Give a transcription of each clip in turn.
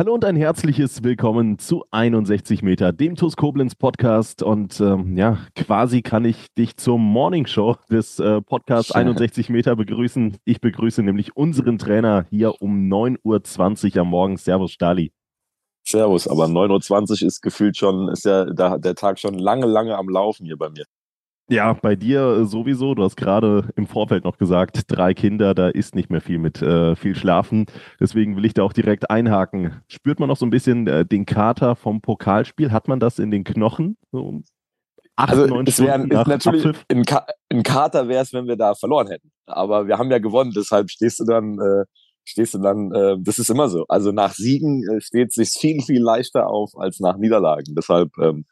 Hallo und ein herzliches Willkommen zu 61 Meter, dem TUS Koblenz Podcast. Und ähm, ja, quasi kann ich dich zur Morning Show des äh, Podcasts 61 Meter begrüßen. Ich begrüße nämlich unseren Trainer hier um 9.20 Uhr am Morgen. Servus, Stali. Servus, aber 9.20 Uhr ist gefühlt schon, ist ja der, der Tag schon lange, lange am Laufen hier bei mir. Ja, bei dir sowieso. Du hast gerade im Vorfeld noch gesagt, drei Kinder, da ist nicht mehr viel mit äh, viel Schlafen. Deswegen will ich da auch direkt einhaken. Spürt man noch so ein bisschen äh, den Kater vom Pokalspiel? Hat man das in den Knochen? So acht, also es wäre natürlich ein, Ka ein Kater wäre es, wenn wir da verloren hätten. Aber wir haben ja gewonnen, deshalb stehst du dann, äh, stehst du dann. Äh, das ist immer so. Also nach Siegen äh, steht es sich viel viel leichter auf als nach Niederlagen. Deshalb ähm,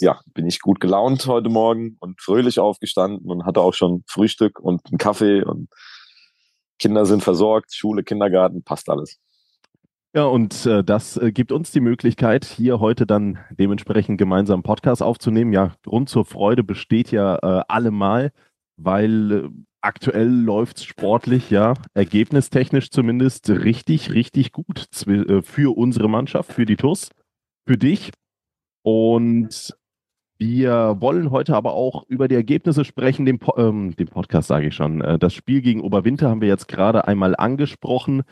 ja, bin ich gut gelaunt heute Morgen und fröhlich aufgestanden und hatte auch schon Frühstück und einen Kaffee und Kinder sind versorgt, Schule, Kindergarten, passt alles. Ja, und äh, das äh, gibt uns die Möglichkeit, hier heute dann dementsprechend gemeinsam Podcast aufzunehmen. Ja, Grund zur Freude besteht ja äh, allemal, weil äh, aktuell läuft es sportlich, ja, ergebnistechnisch zumindest richtig, richtig gut äh, für unsere Mannschaft, für die TUS, für dich. Und wir wollen heute aber auch über die Ergebnisse sprechen, den, po ähm, den Podcast sage ich schon. Äh, das Spiel gegen Oberwinter haben wir jetzt gerade einmal angesprochen.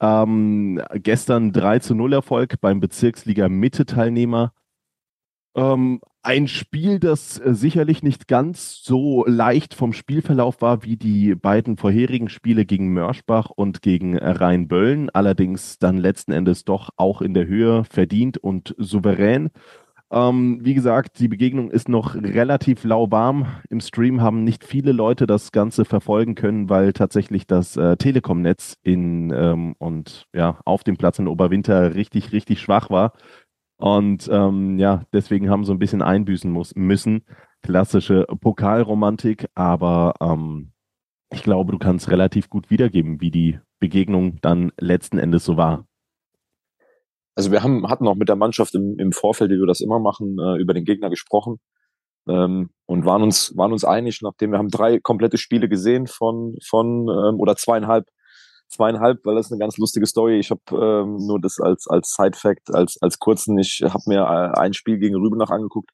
Ähm, gestern 3 zu 0 Erfolg beim Bezirksliga Mitte-Teilnehmer. Ähm, ein Spiel, das äh, sicherlich nicht ganz so leicht vom Spielverlauf war wie die beiden vorherigen Spiele gegen Mörschbach und gegen Rheinböllen. Allerdings dann letzten Endes doch auch in der Höhe verdient und souverän. Ähm, wie gesagt, die Begegnung ist noch relativ lauwarm. Im Stream haben nicht viele Leute das Ganze verfolgen können, weil tatsächlich das äh, Telekom-Netz in ähm, und ja auf dem Platz in Oberwinter richtig, richtig schwach war. Und ähm, ja, deswegen haben so ein bisschen einbüßen muss, müssen. Klassische Pokalromantik, aber ähm, ich glaube, du kannst relativ gut wiedergeben, wie die Begegnung dann letzten Endes so war also wir haben, hatten auch mit der Mannschaft im, im Vorfeld, wie wir das immer machen, äh, über den Gegner gesprochen ähm, und waren uns, waren uns einig, nachdem wir haben drei komplette Spiele gesehen von, von ähm, oder zweieinhalb, zweieinhalb, weil das ist eine ganz lustige Story. Ich habe ähm, nur das als, als Side-Fact, als, als kurzen, ich habe mir äh, ein Spiel gegen Rübenach angeguckt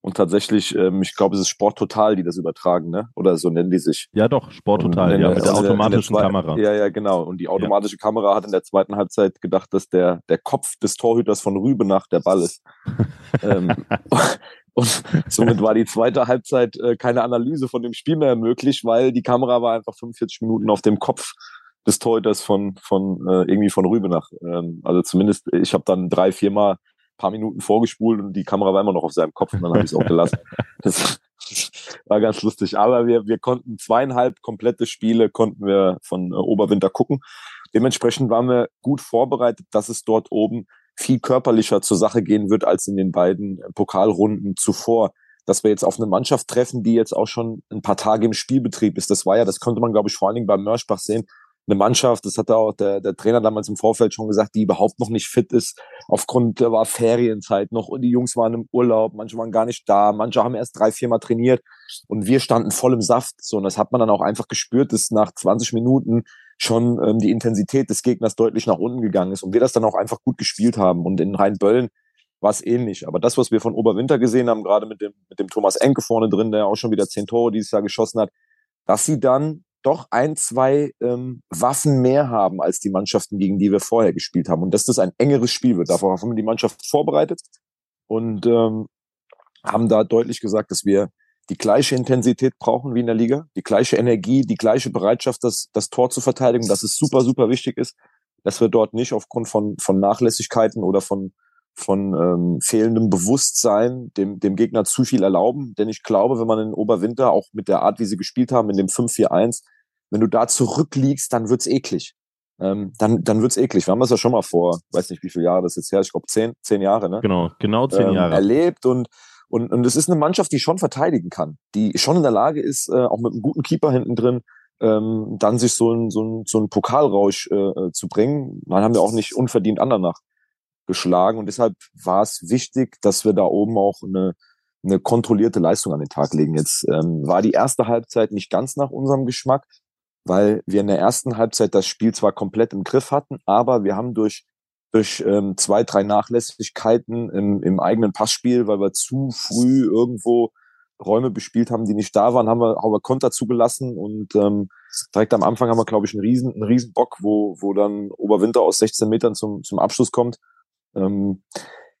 und tatsächlich, ähm, ich glaube, es ist Sport Total, die das übertragen, ne? Oder so nennen die sich. Ja, doch, Sport Total, ja, mit der automatischen der Kamera. Ja, ja, genau. Und die automatische ja. Kamera hat in der zweiten Halbzeit gedacht, dass der, der Kopf des Torhüters von Rübenach der Ball ist. ähm, und somit war die zweite Halbzeit äh, keine Analyse von dem Spiel mehr möglich, weil die Kamera war einfach 45 Minuten auf dem Kopf des Torhüters von, von äh, irgendwie von Rübenach. Ähm, also zumindest, ich habe dann drei, viermal paar Minuten vorgespult und die Kamera war immer noch auf seinem Kopf und dann habe ich es auch gelassen. Das war ganz lustig. Aber wir, wir konnten zweieinhalb komplette Spiele konnten wir von äh, Oberwinter gucken. Dementsprechend waren wir gut vorbereitet, dass es dort oben viel körperlicher zur Sache gehen wird als in den beiden Pokalrunden zuvor. Dass wir jetzt auf eine Mannschaft treffen, die jetzt auch schon ein paar Tage im Spielbetrieb ist. Das war ja, das konnte man, glaube ich, vor allen Dingen beim Mörschbach sehen, eine Mannschaft, das hat auch der, der Trainer damals im Vorfeld schon gesagt, die überhaupt noch nicht fit ist. Aufgrund war Ferienzeit noch und die Jungs waren im Urlaub, manche waren gar nicht da, manche haben erst drei, vier Mal trainiert und wir standen voll im Saft. So, und das hat man dann auch einfach gespürt, dass nach 20 Minuten schon ähm, die Intensität des Gegners deutlich nach unten gegangen ist und wir das dann auch einfach gut gespielt haben. Und in Rheinböllen war es ähnlich. Aber das, was wir von Oberwinter gesehen haben, gerade mit dem, mit dem Thomas Enke vorne drin, der auch schon wieder zehn Tore dieses Jahr geschossen hat, dass sie dann doch ein, zwei ähm, Waffen mehr haben als die Mannschaften, gegen die wir vorher gespielt haben. Und dass das ein engeres Spiel wird. Darauf haben wir die Mannschaft vorbereitet und ähm, haben da deutlich gesagt, dass wir die gleiche Intensität brauchen wie in der Liga, die gleiche Energie, die gleiche Bereitschaft, das, das Tor zu verteidigen, dass es super, super wichtig ist, dass wir dort nicht aufgrund von, von Nachlässigkeiten oder von, von ähm, fehlendem Bewusstsein dem, dem Gegner zu viel erlauben. Denn ich glaube, wenn man in Oberwinter auch mit der Art, wie sie gespielt haben, in dem 5-4-1, wenn du da zurückliegst, dann wird's eklig. ähm, dann, dann wird's eklig. Wir haben das ja schon mal vor, weiß nicht wie viele Jahre das jetzt her, ich glaube zehn, zehn Jahre, ne? Genau, genau zehn ähm, Jahre. Erlebt und, und, und es ist eine Mannschaft, die schon verteidigen kann, die schon in der Lage ist, äh, auch mit einem guten Keeper hinten drin, ähm, dann sich so ein, so ein, so ein Pokalrausch äh, äh zu bringen. Dann haben wir auch nicht unverdient Andernach geschlagen und deshalb war es wichtig, dass wir da oben auch eine, eine kontrollierte Leistung an den Tag legen. Jetzt ähm, war die erste Halbzeit nicht ganz nach unserem Geschmack, weil wir in der ersten Halbzeit das Spiel zwar komplett im Griff hatten, aber wir haben durch durch ähm, zwei, drei Nachlässigkeiten im, im eigenen Passspiel, weil wir zu früh irgendwo Räume bespielt haben, die nicht da waren, haben wir, haben wir Konter zugelassen und ähm, direkt am Anfang haben wir, glaube ich, einen riesen, einen riesen Bock, wo, wo dann Oberwinter aus 16 Metern zum, zum Abschluss kommt. Ähm,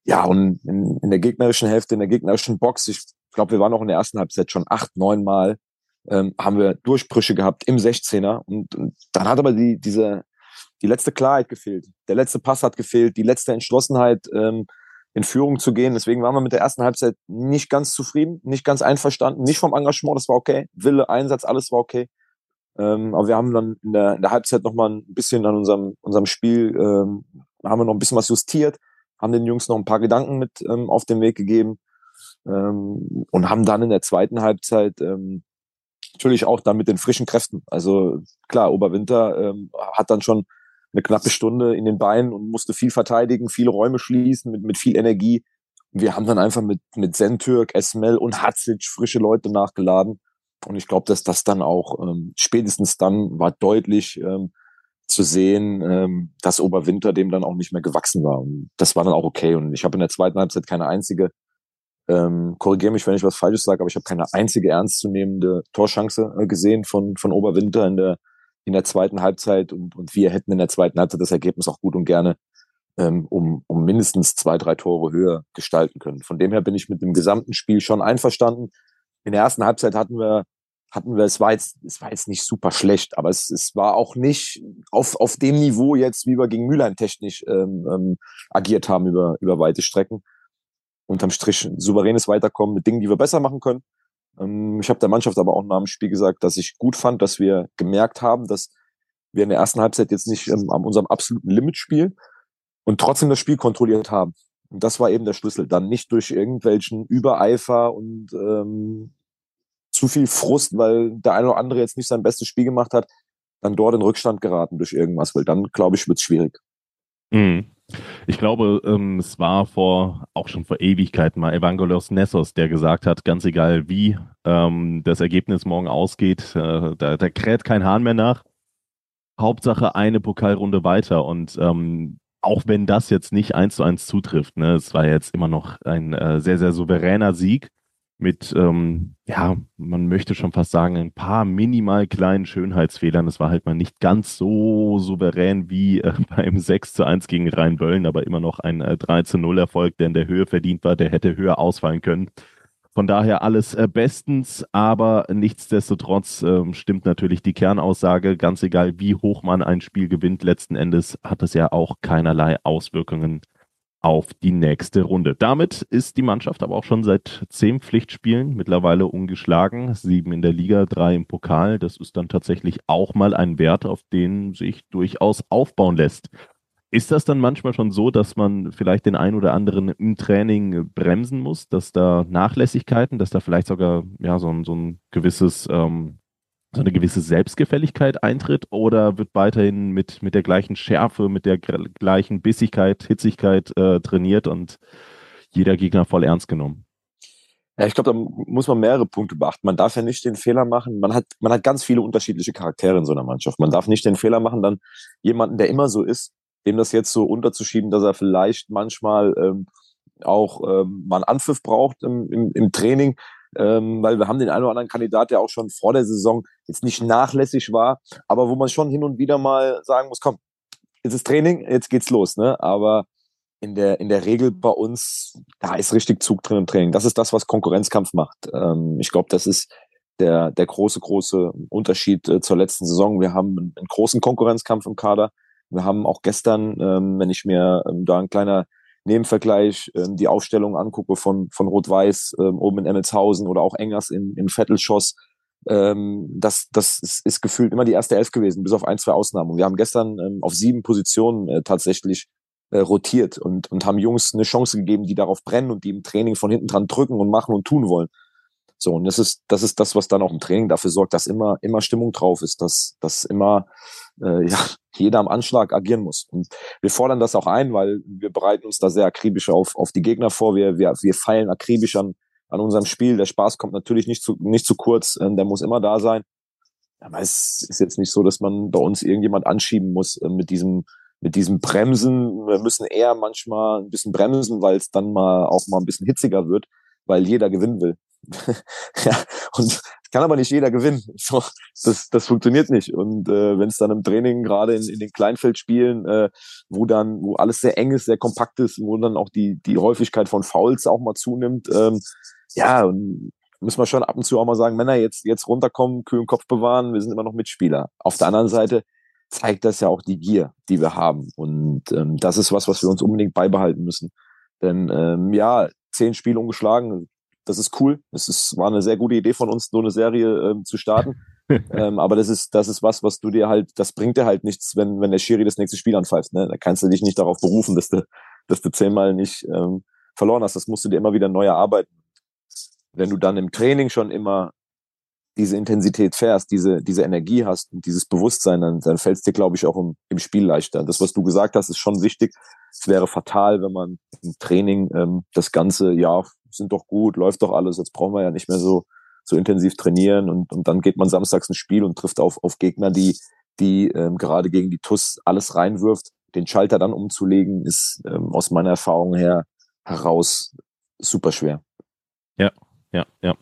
ja, und in, in der gegnerischen Hälfte, in der gegnerischen Box, ich glaube, wir waren auch in der ersten Halbzeit schon acht, neun Mal, ähm, haben wir Durchbrüche gehabt im 16er. Und, und dann hat aber die, diese, die letzte Klarheit gefehlt. Der letzte Pass hat gefehlt, die letzte Entschlossenheit, ähm, in Führung zu gehen. Deswegen waren wir mit der ersten Halbzeit nicht ganz zufrieden, nicht ganz einverstanden, nicht vom Engagement, das war okay. Wille, Einsatz, alles war okay. Ähm, aber wir haben dann in der, in der Halbzeit noch mal ein bisschen an unserem, unserem Spiel, ähm, haben wir noch ein bisschen was justiert, haben den Jungs noch ein paar Gedanken mit ähm, auf den Weg gegeben ähm, und haben dann in der zweiten Halbzeit ähm, natürlich auch dann mit den frischen Kräften. Also klar, Oberwinter ähm, hat dann schon eine knappe Stunde in den Beinen und musste viel verteidigen, viele Räume schließen mit, mit viel Energie. Wir haben dann einfach mit, mit Sentürk, Esmel und Hatzic frische Leute nachgeladen. Und ich glaube, dass das dann auch ähm, spätestens dann war deutlich ähm, zu sehen, ähm, dass Oberwinter dem dann auch nicht mehr gewachsen war. Und das war dann auch okay. Und ich habe in der zweiten Halbzeit keine einzige, ähm, korrigiere mich, wenn ich was Falsches sage, aber ich habe keine einzige ernstzunehmende Torschance äh, gesehen von, von Oberwinter in der, in der zweiten Halbzeit. Und, und wir hätten in der zweiten Halbzeit das Ergebnis auch gut und gerne ähm, um, um mindestens zwei, drei Tore höher gestalten können. Von dem her bin ich mit dem gesamten Spiel schon einverstanden. In der ersten Halbzeit hatten wir hatten wir, es war jetzt, es war jetzt nicht super schlecht, aber es, es war auch nicht auf, auf dem Niveau jetzt, wie wir gegen Mülheim technisch ähm, ähm, agiert haben über, über weite Strecken. Unterm Strich souveränes Weiterkommen mit Dingen, die wir besser machen können. Ähm, ich habe der Mannschaft aber auch nach dem Spiel gesagt, dass ich gut fand, dass wir gemerkt haben, dass wir in der ersten Halbzeit jetzt nicht ähm, an unserem absoluten Limit spielen und trotzdem das Spiel kontrolliert haben. Und das war eben der Schlüssel. Dann nicht durch irgendwelchen Übereifer und ähm, zu viel Frust, weil der eine oder andere jetzt nicht sein bestes Spiel gemacht hat, dann dort in Rückstand geraten durch irgendwas, weil dann, glaube ich, wird es schwierig. Mhm. Ich glaube, ähm, es war vor auch schon vor Ewigkeiten mal Evangelos Nessos, der gesagt hat, ganz egal wie ähm, das Ergebnis morgen ausgeht, äh, da, da kräht kein Hahn mehr nach. Hauptsache eine Pokalrunde weiter und ähm, auch wenn das jetzt nicht eins zu eins zutrifft, ne, es war jetzt immer noch ein äh, sehr, sehr souveräner Sieg mit, ähm, ja, man möchte schon fast sagen, ein paar minimal kleinen Schönheitsfehlern. Das war halt mal nicht ganz so souverän wie äh, beim 6 zu 1 gegen Rhein-Böllen, aber immer noch ein äh, 3 zu 0 Erfolg, der in der Höhe verdient war, der hätte höher ausfallen können. Von daher alles äh, bestens, aber nichtsdestotrotz ähm, stimmt natürlich die Kernaussage, ganz egal wie hoch man ein Spiel gewinnt, letzten Endes hat es ja auch keinerlei Auswirkungen auf die nächste Runde. Damit ist die Mannschaft aber auch schon seit zehn Pflichtspielen mittlerweile ungeschlagen. Sieben in der Liga, drei im Pokal. Das ist dann tatsächlich auch mal ein Wert, auf den sich durchaus aufbauen lässt. Ist das dann manchmal schon so, dass man vielleicht den einen oder anderen im Training bremsen muss, dass da Nachlässigkeiten, dass da vielleicht sogar ja so ein, so ein gewisses ähm, so eine gewisse Selbstgefälligkeit eintritt oder wird weiterhin mit, mit der gleichen Schärfe, mit der gleichen Bissigkeit, Hitzigkeit äh, trainiert und jeder Gegner voll ernst genommen? Ja, ich glaube, da muss man mehrere Punkte beachten. Man darf ja nicht den Fehler machen. Man hat, man hat ganz viele unterschiedliche Charaktere in so einer Mannschaft. Man darf nicht den Fehler machen, dann jemanden, der immer so ist, dem das jetzt so unterzuschieben, dass er vielleicht manchmal ähm, auch ähm, mal einen Anpfiff braucht im, im, im Training, ähm, weil wir haben den einen oder anderen Kandidat, der auch schon vor der Saison jetzt nicht nachlässig war, aber wo man schon hin und wieder mal sagen muss, komm, jetzt ist Training, jetzt geht's los, ne? Aber in der, in der Regel bei uns, da ist richtig Zug drin im Training. Das ist das, was Konkurrenzkampf macht. Ähm, ich glaube, das ist der, der große, große Unterschied äh, zur letzten Saison. Wir haben einen, großen Konkurrenzkampf im Kader. Wir haben auch gestern, ähm, wenn ich mir ähm, da ein kleiner Nebenvergleich ähm, die Aufstellung angucke von, von Rot-Weiß ähm, oben in Emmelshausen oder auch Engers in, in Vettelschoss, ähm, das, das ist, ist gefühlt immer die erste Elf gewesen, bis auf ein, zwei Ausnahmen. Und wir haben gestern ähm, auf sieben Positionen äh, tatsächlich äh, rotiert und, und haben Jungs eine Chance gegeben, die darauf brennen und die im Training von hinten dran drücken und machen und tun wollen. So, und das ist, das ist das, was dann auch im Training dafür sorgt, dass immer, immer Stimmung drauf ist, dass, dass immer äh, ja, jeder am Anschlag agieren muss. Und wir fordern das auch ein, weil wir bereiten uns da sehr akribisch auf, auf die Gegner vor. Wir, wir, wir feilen akribisch an, an unserem Spiel. Der Spaß kommt natürlich nicht zu, nicht zu kurz, äh, der muss immer da sein. Aber es ist jetzt nicht so, dass man bei uns irgendjemand anschieben muss äh, mit diesem mit diesem Bremsen. Wir müssen eher manchmal ein bisschen bremsen, weil es dann mal auch mal ein bisschen hitziger wird, weil jeder gewinnen will. ja, und kann aber nicht jeder gewinnen. So, das, das funktioniert nicht. Und äh, wenn es dann im Training, gerade in, in den Kleinfeldspielen, äh, wo dann, wo alles sehr eng ist, sehr kompakt ist, wo dann auch die, die Häufigkeit von Fouls auch mal zunimmt, ähm, ja, und müssen wir schon ab und zu auch mal sagen, Männer, jetzt, jetzt runterkommen, kühlen Kopf bewahren, wir sind immer noch Mitspieler. Auf der anderen Seite zeigt das ja auch die Gier, die wir haben. Und ähm, das ist was, was wir uns unbedingt beibehalten müssen. Denn ähm, ja, zehn Spiele ungeschlagen, das ist cool. Es ist, war eine sehr gute Idee von uns, so eine Serie ähm, zu starten. ähm, aber das ist, das ist was, was du dir halt, das bringt dir halt nichts, wenn, wenn der Schiri das nächste Spiel anpfeift. Ne? Da kannst du dich nicht darauf berufen, dass du, dass du zehnmal nicht ähm, verloren hast. Das musst du dir immer wieder neu erarbeiten. Wenn du dann im Training schon immer diese Intensität fährst, diese, diese Energie hast und dieses Bewusstsein, dann, dann fällt es dir, glaube ich, auch im, im Spiel leichter. Das, was du gesagt hast, ist schon wichtig. Es wäre fatal, wenn man im Training ähm, das Ganze, ja, sind doch gut, läuft doch alles, jetzt brauchen wir ja nicht mehr so, so intensiv trainieren und, und dann geht man samstags ins Spiel und trifft auf, auf Gegner, die, die ähm, gerade gegen die TUS alles reinwirft. Den Schalter dann umzulegen, ist ähm, aus meiner Erfahrung her heraus super schwer. Ja, ja, ja.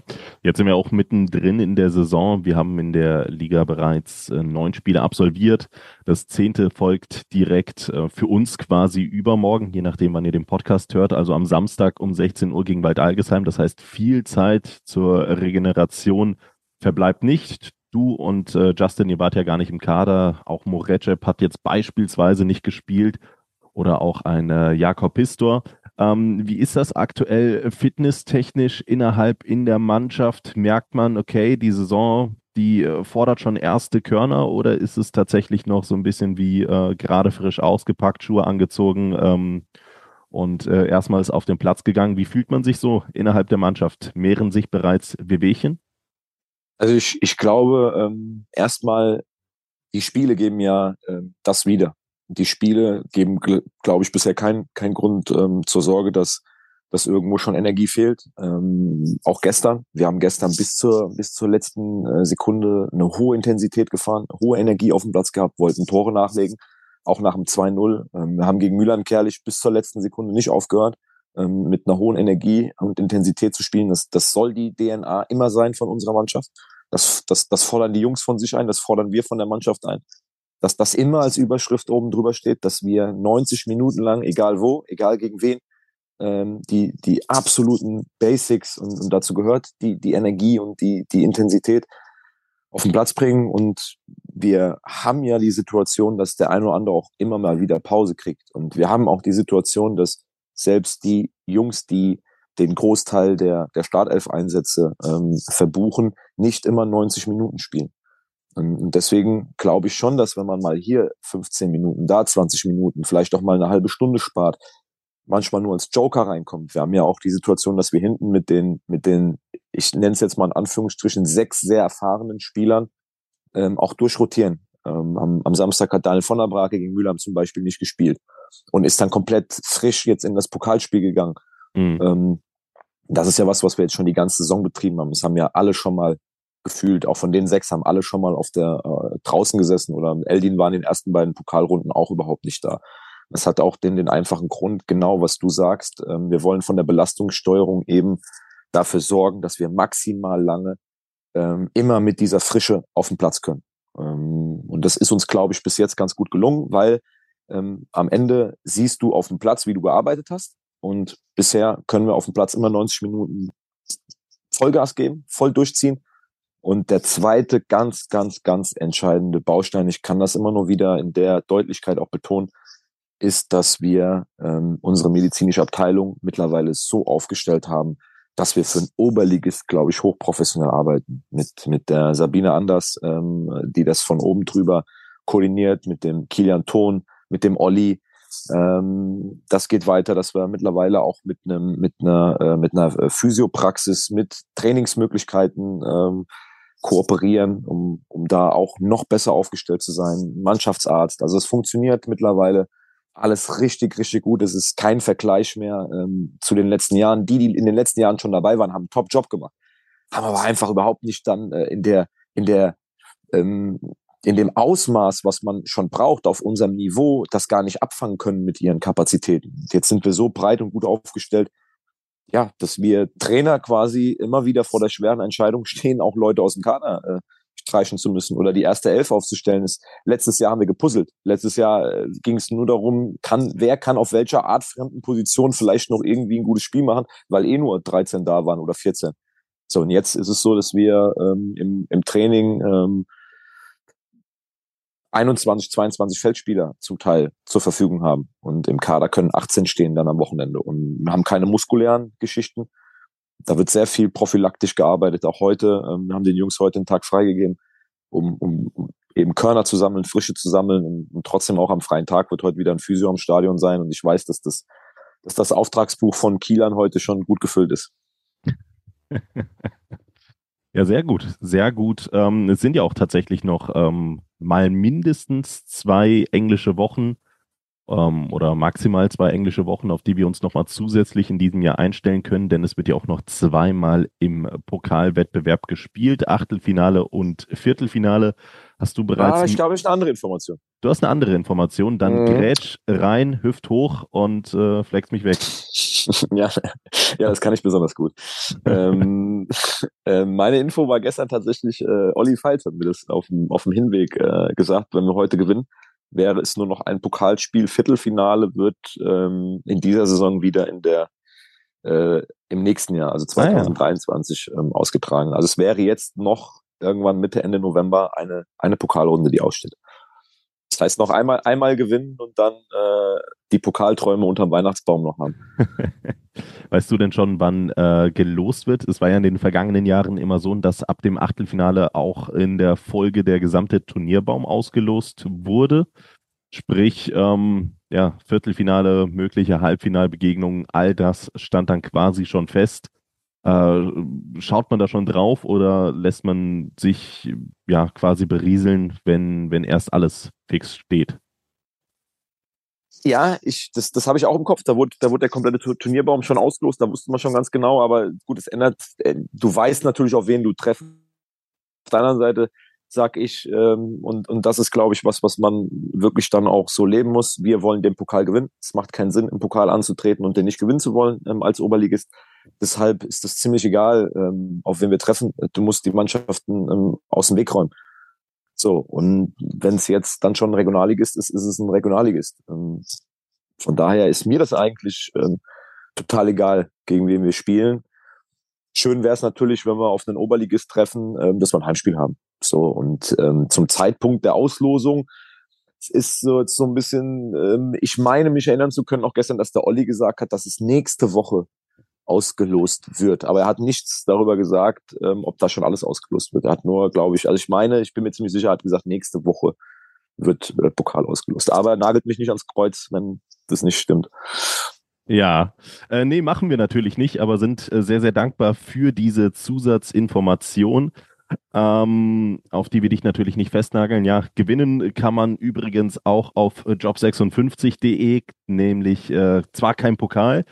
Jetzt sind wir auch mittendrin in der Saison. Wir haben in der Liga bereits äh, neun Spiele absolviert. Das zehnte folgt direkt äh, für uns quasi übermorgen, je nachdem, wann ihr den Podcast hört. Also am Samstag um 16 Uhr gegen Wald Algesheim. Das heißt, viel Zeit zur Regeneration verbleibt nicht. Du und äh, Justin, ihr wart ja gar nicht im Kader. Auch Morecep hat jetzt beispielsweise nicht gespielt oder auch ein äh, Jakob Pistor. Ähm, wie ist das aktuell fitnesstechnisch innerhalb in der Mannschaft? Merkt man, okay, die Saison, die äh, fordert schon erste Körner oder ist es tatsächlich noch so ein bisschen wie äh, gerade frisch ausgepackt, Schuhe angezogen ähm, und äh, erstmals auf den Platz gegangen? Wie fühlt man sich so innerhalb der Mannschaft? Mehren sich bereits Wehwehchen? Also ich, ich glaube, ähm, erstmal, die Spiele geben ja äh, das wieder die Spiele geben, glaube ich, bisher keinen kein Grund ähm, zur Sorge, dass, dass irgendwo schon Energie fehlt. Ähm, auch gestern. Wir haben gestern bis zur, bis zur letzten äh, Sekunde eine hohe Intensität gefahren, hohe Energie auf dem Platz gehabt, wollten Tore nachlegen, auch nach dem 2-0. Ähm, wir haben gegen Müller Kerlich bis zur letzten Sekunde nicht aufgehört, ähm, mit einer hohen Energie und Intensität zu spielen. Das, das soll die DNA immer sein von unserer Mannschaft. Das, das, das fordern die Jungs von sich ein, das fordern wir von der Mannschaft ein dass das immer als Überschrift oben drüber steht, dass wir 90 Minuten lang, egal wo, egal gegen wen, ähm, die, die absoluten Basics und, und dazu gehört die, die Energie und die, die Intensität auf den Platz bringen. Und wir haben ja die Situation, dass der eine oder andere auch immer mal wieder Pause kriegt. Und wir haben auch die Situation, dass selbst die Jungs, die den Großteil der, der Startelf-Einsätze ähm, verbuchen, nicht immer 90 Minuten spielen. Und deswegen glaube ich schon, dass wenn man mal hier 15 Minuten, da 20 Minuten, vielleicht auch mal eine halbe Stunde spart, manchmal nur als Joker reinkommt. Wir haben ja auch die Situation, dass wir hinten mit den, mit den, ich nenne es jetzt mal in Anführungsstrichen, sechs sehr erfahrenen Spielern ähm, auch durchrotieren. Ähm, am, am Samstag hat Daniel von der Brake gegen Mühlheim zum Beispiel nicht gespielt und ist dann komplett frisch jetzt in das Pokalspiel gegangen. Mhm. Ähm, das ist ja was, was wir jetzt schon die ganze Saison betrieben haben. Es haben ja alle schon mal gefühlt, auch von den sechs haben alle schon mal auf der äh, draußen gesessen oder Eldin war in den ersten beiden Pokalrunden auch überhaupt nicht da. Das hat auch den, den einfachen Grund, genau was du sagst. Ähm, wir wollen von der Belastungssteuerung eben dafür sorgen, dass wir maximal lange ähm, immer mit dieser Frische auf den Platz können. Ähm, und das ist uns, glaube ich, bis jetzt ganz gut gelungen, weil ähm, am Ende siehst du auf dem Platz, wie du gearbeitet hast. Und bisher können wir auf dem Platz immer 90 Minuten Vollgas geben, voll durchziehen und der zweite ganz, ganz, ganz entscheidende Baustein, ich kann das immer nur wieder in der Deutlichkeit auch betonen, ist, dass wir ähm, unsere medizinische Abteilung mittlerweile so aufgestellt haben, dass wir für ein Oberligist, glaube ich, hochprofessionell arbeiten. Mit, mit der Sabine Anders, ähm, die das von oben drüber koordiniert, mit dem Kilian Ton, mit dem Olli. Ähm, das geht weiter, dass wir mittlerweile auch mit einem, mit einer, äh, mit einer Physiopraxis, mit Trainingsmöglichkeiten ähm, kooperieren, um, um da auch noch besser aufgestellt zu sein. Mannschaftsarzt. Also es funktioniert mittlerweile alles richtig, richtig gut. Es ist kein Vergleich mehr ähm, zu den letzten Jahren. Die, die in den letzten Jahren schon dabei waren, haben einen Top-Job gemacht. Haben aber einfach überhaupt nicht dann äh, in der, in der, ähm, in dem Ausmaß, was man schon braucht, auf unserem Niveau, das gar nicht abfangen können mit ihren Kapazitäten. Jetzt sind wir so breit und gut aufgestellt, ja, dass wir Trainer quasi immer wieder vor der schweren Entscheidung stehen, auch Leute aus dem Kader äh, streichen zu müssen oder die erste Elf aufzustellen ist. Letztes Jahr haben wir gepuzzelt. Letztes Jahr äh, ging es nur darum, kann, wer kann auf welcher Art fremden Position vielleicht noch irgendwie ein gutes Spiel machen, weil eh nur 13 da waren oder 14. So, und jetzt ist es so, dass wir ähm, im, im Training ähm, 21, 22 Feldspieler zum Teil zur Verfügung haben. Und im Kader können 18 stehen dann am Wochenende. Und haben keine muskulären Geschichten. Da wird sehr viel prophylaktisch gearbeitet, auch heute. Ähm, wir haben den Jungs heute einen Tag freigegeben, um, um, um eben Körner zu sammeln, Frische zu sammeln. Und, und, trotzdem auch am freien Tag wird heute wieder ein Physio am Stadion sein. Und ich weiß, dass das, dass das Auftragsbuch von Kielern heute schon gut gefüllt ist. Ja, sehr gut, sehr gut. Ähm, es sind ja auch tatsächlich noch ähm, mal mindestens zwei englische Wochen ähm, oder maximal zwei englische Wochen, auf die wir uns nochmal zusätzlich in diesem Jahr einstellen können, denn es wird ja auch noch zweimal im Pokalwettbewerb gespielt, Achtelfinale und Viertelfinale. Hast du bereits. Ah, ich glaube, ich eine andere Information. Du hast eine andere Information, dann mhm. grätsch rein, hüft hoch und äh, flex mich weg. ja, ja, das kann ich besonders gut. ähm, äh, meine Info war gestern tatsächlich, äh, Olli Feitz hat mir das auf dem, auf dem Hinweg äh, gesagt, wenn wir heute gewinnen, wäre es nur noch ein Pokalspiel. Viertelfinale wird ähm, in dieser Saison wieder in der äh, im nächsten Jahr, also 2023, ah, ja. ähm, ausgetragen. Also es wäre jetzt noch irgendwann Mitte, Ende November eine, eine Pokalrunde, die aussteht. Das heißt, noch einmal, einmal gewinnen und dann äh, die Pokalträume unterm Weihnachtsbaum noch haben. Weißt du denn schon, wann äh, gelost wird? Es war ja in den vergangenen Jahren immer so, dass ab dem Achtelfinale auch in der Folge der gesamte Turnierbaum ausgelost wurde. Sprich, ähm, ja, Viertelfinale, mögliche Halbfinalbegegnungen, all das stand dann quasi schon fest. Äh, schaut man da schon drauf oder lässt man sich ja quasi berieseln, wenn, wenn erst alles fix steht? Ja, ich, das, das habe ich auch im Kopf. Da wurde, da wurde der komplette Turnierbaum schon ausgelost, da wusste man schon ganz genau, aber gut, es ändert, äh, du weißt natürlich, auf wen du treffen. Auf der anderen Seite sag ich, ähm, und, und das ist, glaube ich, was, was man wirklich dann auch so leben muss. Wir wollen den Pokal gewinnen. Es macht keinen Sinn, im Pokal anzutreten und den nicht gewinnen zu wollen ähm, als Oberligist. Deshalb ist es ziemlich egal, ähm, auf wen wir treffen. Du musst die Mannschaften ähm, aus dem Weg räumen. So, und wenn es jetzt dann schon ein Regionalligist ist, ist es ein Regionalligist. Ähm, von daher ist mir das eigentlich ähm, total egal, gegen wen wir spielen. Schön wäre es natürlich, wenn wir auf einen Oberligist treffen, ähm, dass wir ein Heimspiel haben. So, und ähm, zum Zeitpunkt der Auslosung ist so, so ein bisschen, ähm, ich meine, mich erinnern zu können, auch gestern, dass der Olli gesagt hat, dass es nächste Woche ausgelost wird. Aber er hat nichts darüber gesagt, ähm, ob da schon alles ausgelost wird. Er hat nur, glaube ich, also ich meine, ich bin mir ziemlich sicher, er hat gesagt, nächste Woche wird äh, Pokal ausgelost. Aber nagelt mich nicht ans Kreuz, wenn das nicht stimmt. Ja, äh, nee, machen wir natürlich nicht, aber sind äh, sehr, sehr dankbar für diese Zusatzinformation ähm, auf die wir dich natürlich nicht festnageln. Ja, gewinnen kann man übrigens auch auf job56.de, nämlich äh, zwar kein Pokal,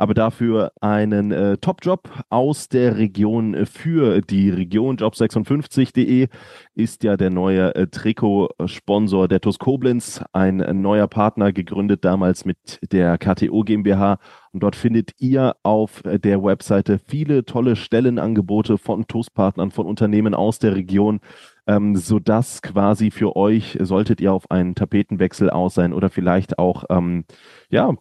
aber dafür einen äh, Top-Job aus der Region für die Region. Job56.de ist ja der neue äh, Trikotsponsor der TuS Koblenz, ein äh, neuer Partner, gegründet damals mit der KTO GmbH. Und dort findet ihr auf äh, der Webseite viele tolle Stellenangebote von TuS-Partnern, von Unternehmen aus der Region, ähm, sodass quasi für euch, solltet ihr auf einen Tapetenwechsel aus sein oder vielleicht auch, ähm, ja,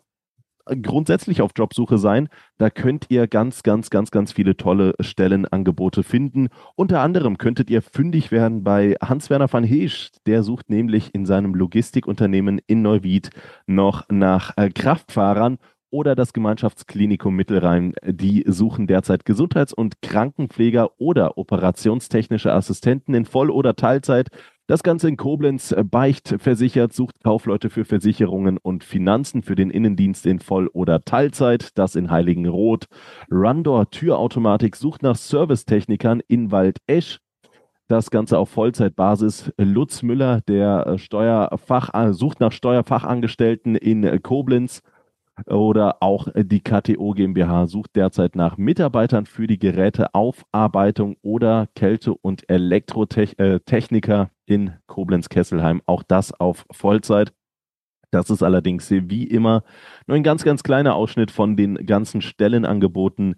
grundsätzlich auf Jobsuche sein. Da könnt ihr ganz, ganz, ganz, ganz viele tolle Stellenangebote finden. Unter anderem könntet ihr fündig werden bei Hans-Werner van Heesch. Der sucht nämlich in seinem Logistikunternehmen in Neuwied noch nach äh, Kraftfahrern oder das Gemeinschaftsklinikum Mittelrhein. Die suchen derzeit Gesundheits- und Krankenpfleger oder operationstechnische Assistenten in Voll- oder Teilzeit. Das Ganze in Koblenz beicht versichert, sucht Kaufleute für Versicherungen und Finanzen für den Innendienst in Voll- oder Teilzeit. Das in Heiligenroth. Rundor Türautomatik sucht nach Servicetechnikern in Waldesch. Das Ganze auf Vollzeitbasis. Lutz Müller, der Steuerfach, äh, sucht nach Steuerfachangestellten in Koblenz. Oder auch die KTO GmbH sucht derzeit nach Mitarbeitern für die Geräteaufarbeitung oder Kälte- und Elektrotechniker in Koblenz-Kesselheim. Auch das auf Vollzeit. Das ist allerdings wie immer nur ein ganz, ganz kleiner Ausschnitt von den ganzen Stellenangeboten,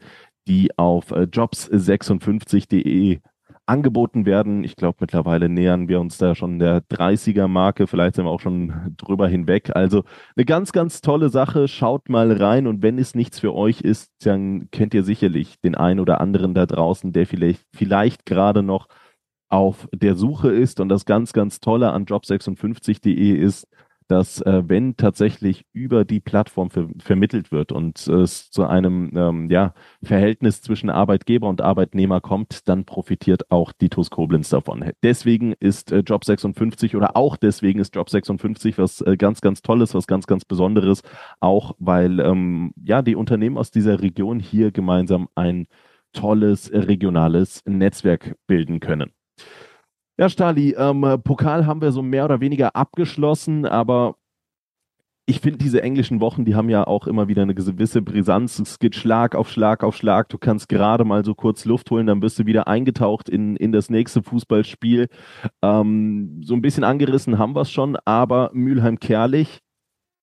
die auf jobs56.de angeboten werden. Ich glaube, mittlerweile nähern wir uns da schon der 30er-Marke. Vielleicht sind wir auch schon drüber hinweg. Also eine ganz, ganz tolle Sache. Schaut mal rein und wenn es nichts für euch ist, dann kennt ihr sicherlich den einen oder anderen da draußen, der vielleicht, vielleicht gerade noch auf der Suche ist. Und das ganz, ganz Tolle an job56.de ist, dass äh, wenn tatsächlich über die Plattform ver vermittelt wird und es zu einem ähm, ja, Verhältnis zwischen Arbeitgeber und Arbeitnehmer kommt, dann profitiert auch die TUS Koblenz davon. Deswegen ist äh, Job 56 oder auch deswegen ist Job 56 was äh, ganz, ganz Tolles, was ganz, ganz Besonderes, auch weil ähm, ja die Unternehmen aus dieser Region hier gemeinsam ein tolles regionales Netzwerk bilden können. Ja, Stali, ähm, Pokal haben wir so mehr oder weniger abgeschlossen, aber ich finde diese englischen Wochen, die haben ja auch immer wieder eine gewisse Brisanz. Es geht Schlag auf Schlag auf Schlag. Du kannst gerade mal so kurz Luft holen, dann bist du wieder eingetaucht in, in das nächste Fußballspiel. Ähm, so ein bisschen angerissen haben wir es schon, aber Mülheim-Kerlich,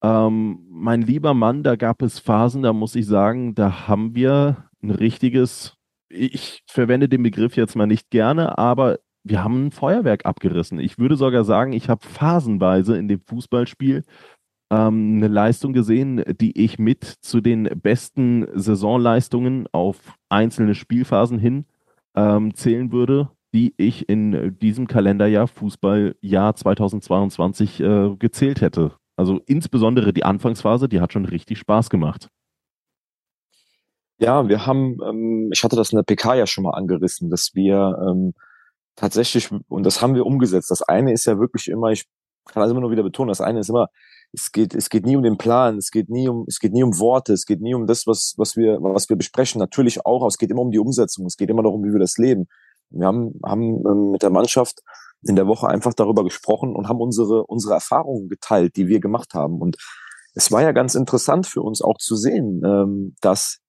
ähm, mein lieber Mann, da gab es Phasen, da muss ich sagen, da haben wir ein richtiges, ich verwende den Begriff jetzt mal nicht gerne, aber wir haben ein Feuerwerk abgerissen. Ich würde sogar sagen, ich habe phasenweise in dem Fußballspiel ähm, eine Leistung gesehen, die ich mit zu den besten Saisonleistungen auf einzelne Spielphasen hin ähm, zählen würde, die ich in diesem Kalenderjahr Fußballjahr 2022 äh, gezählt hätte. Also insbesondere die Anfangsphase, die hat schon richtig Spaß gemacht. Ja, wir haben, ähm, ich hatte das in der PK ja schon mal angerissen, dass wir ähm, tatsächlich, und das haben wir umgesetzt. Das eine ist ja wirklich immer, ich kann das immer nur wieder betonen, das eine ist immer, es geht, es geht nie um den Plan, es geht nie um, es geht nie um Worte, es geht nie um das, was, was wir, was wir besprechen. Natürlich auch, es geht immer um die Umsetzung, es geht immer darum, wie wir das leben. Wir haben, haben ähm, mit der Mannschaft in der Woche einfach darüber gesprochen und haben unsere, unsere Erfahrungen geteilt, die wir gemacht haben. Und es war ja ganz interessant für uns auch zu sehen, ähm, dass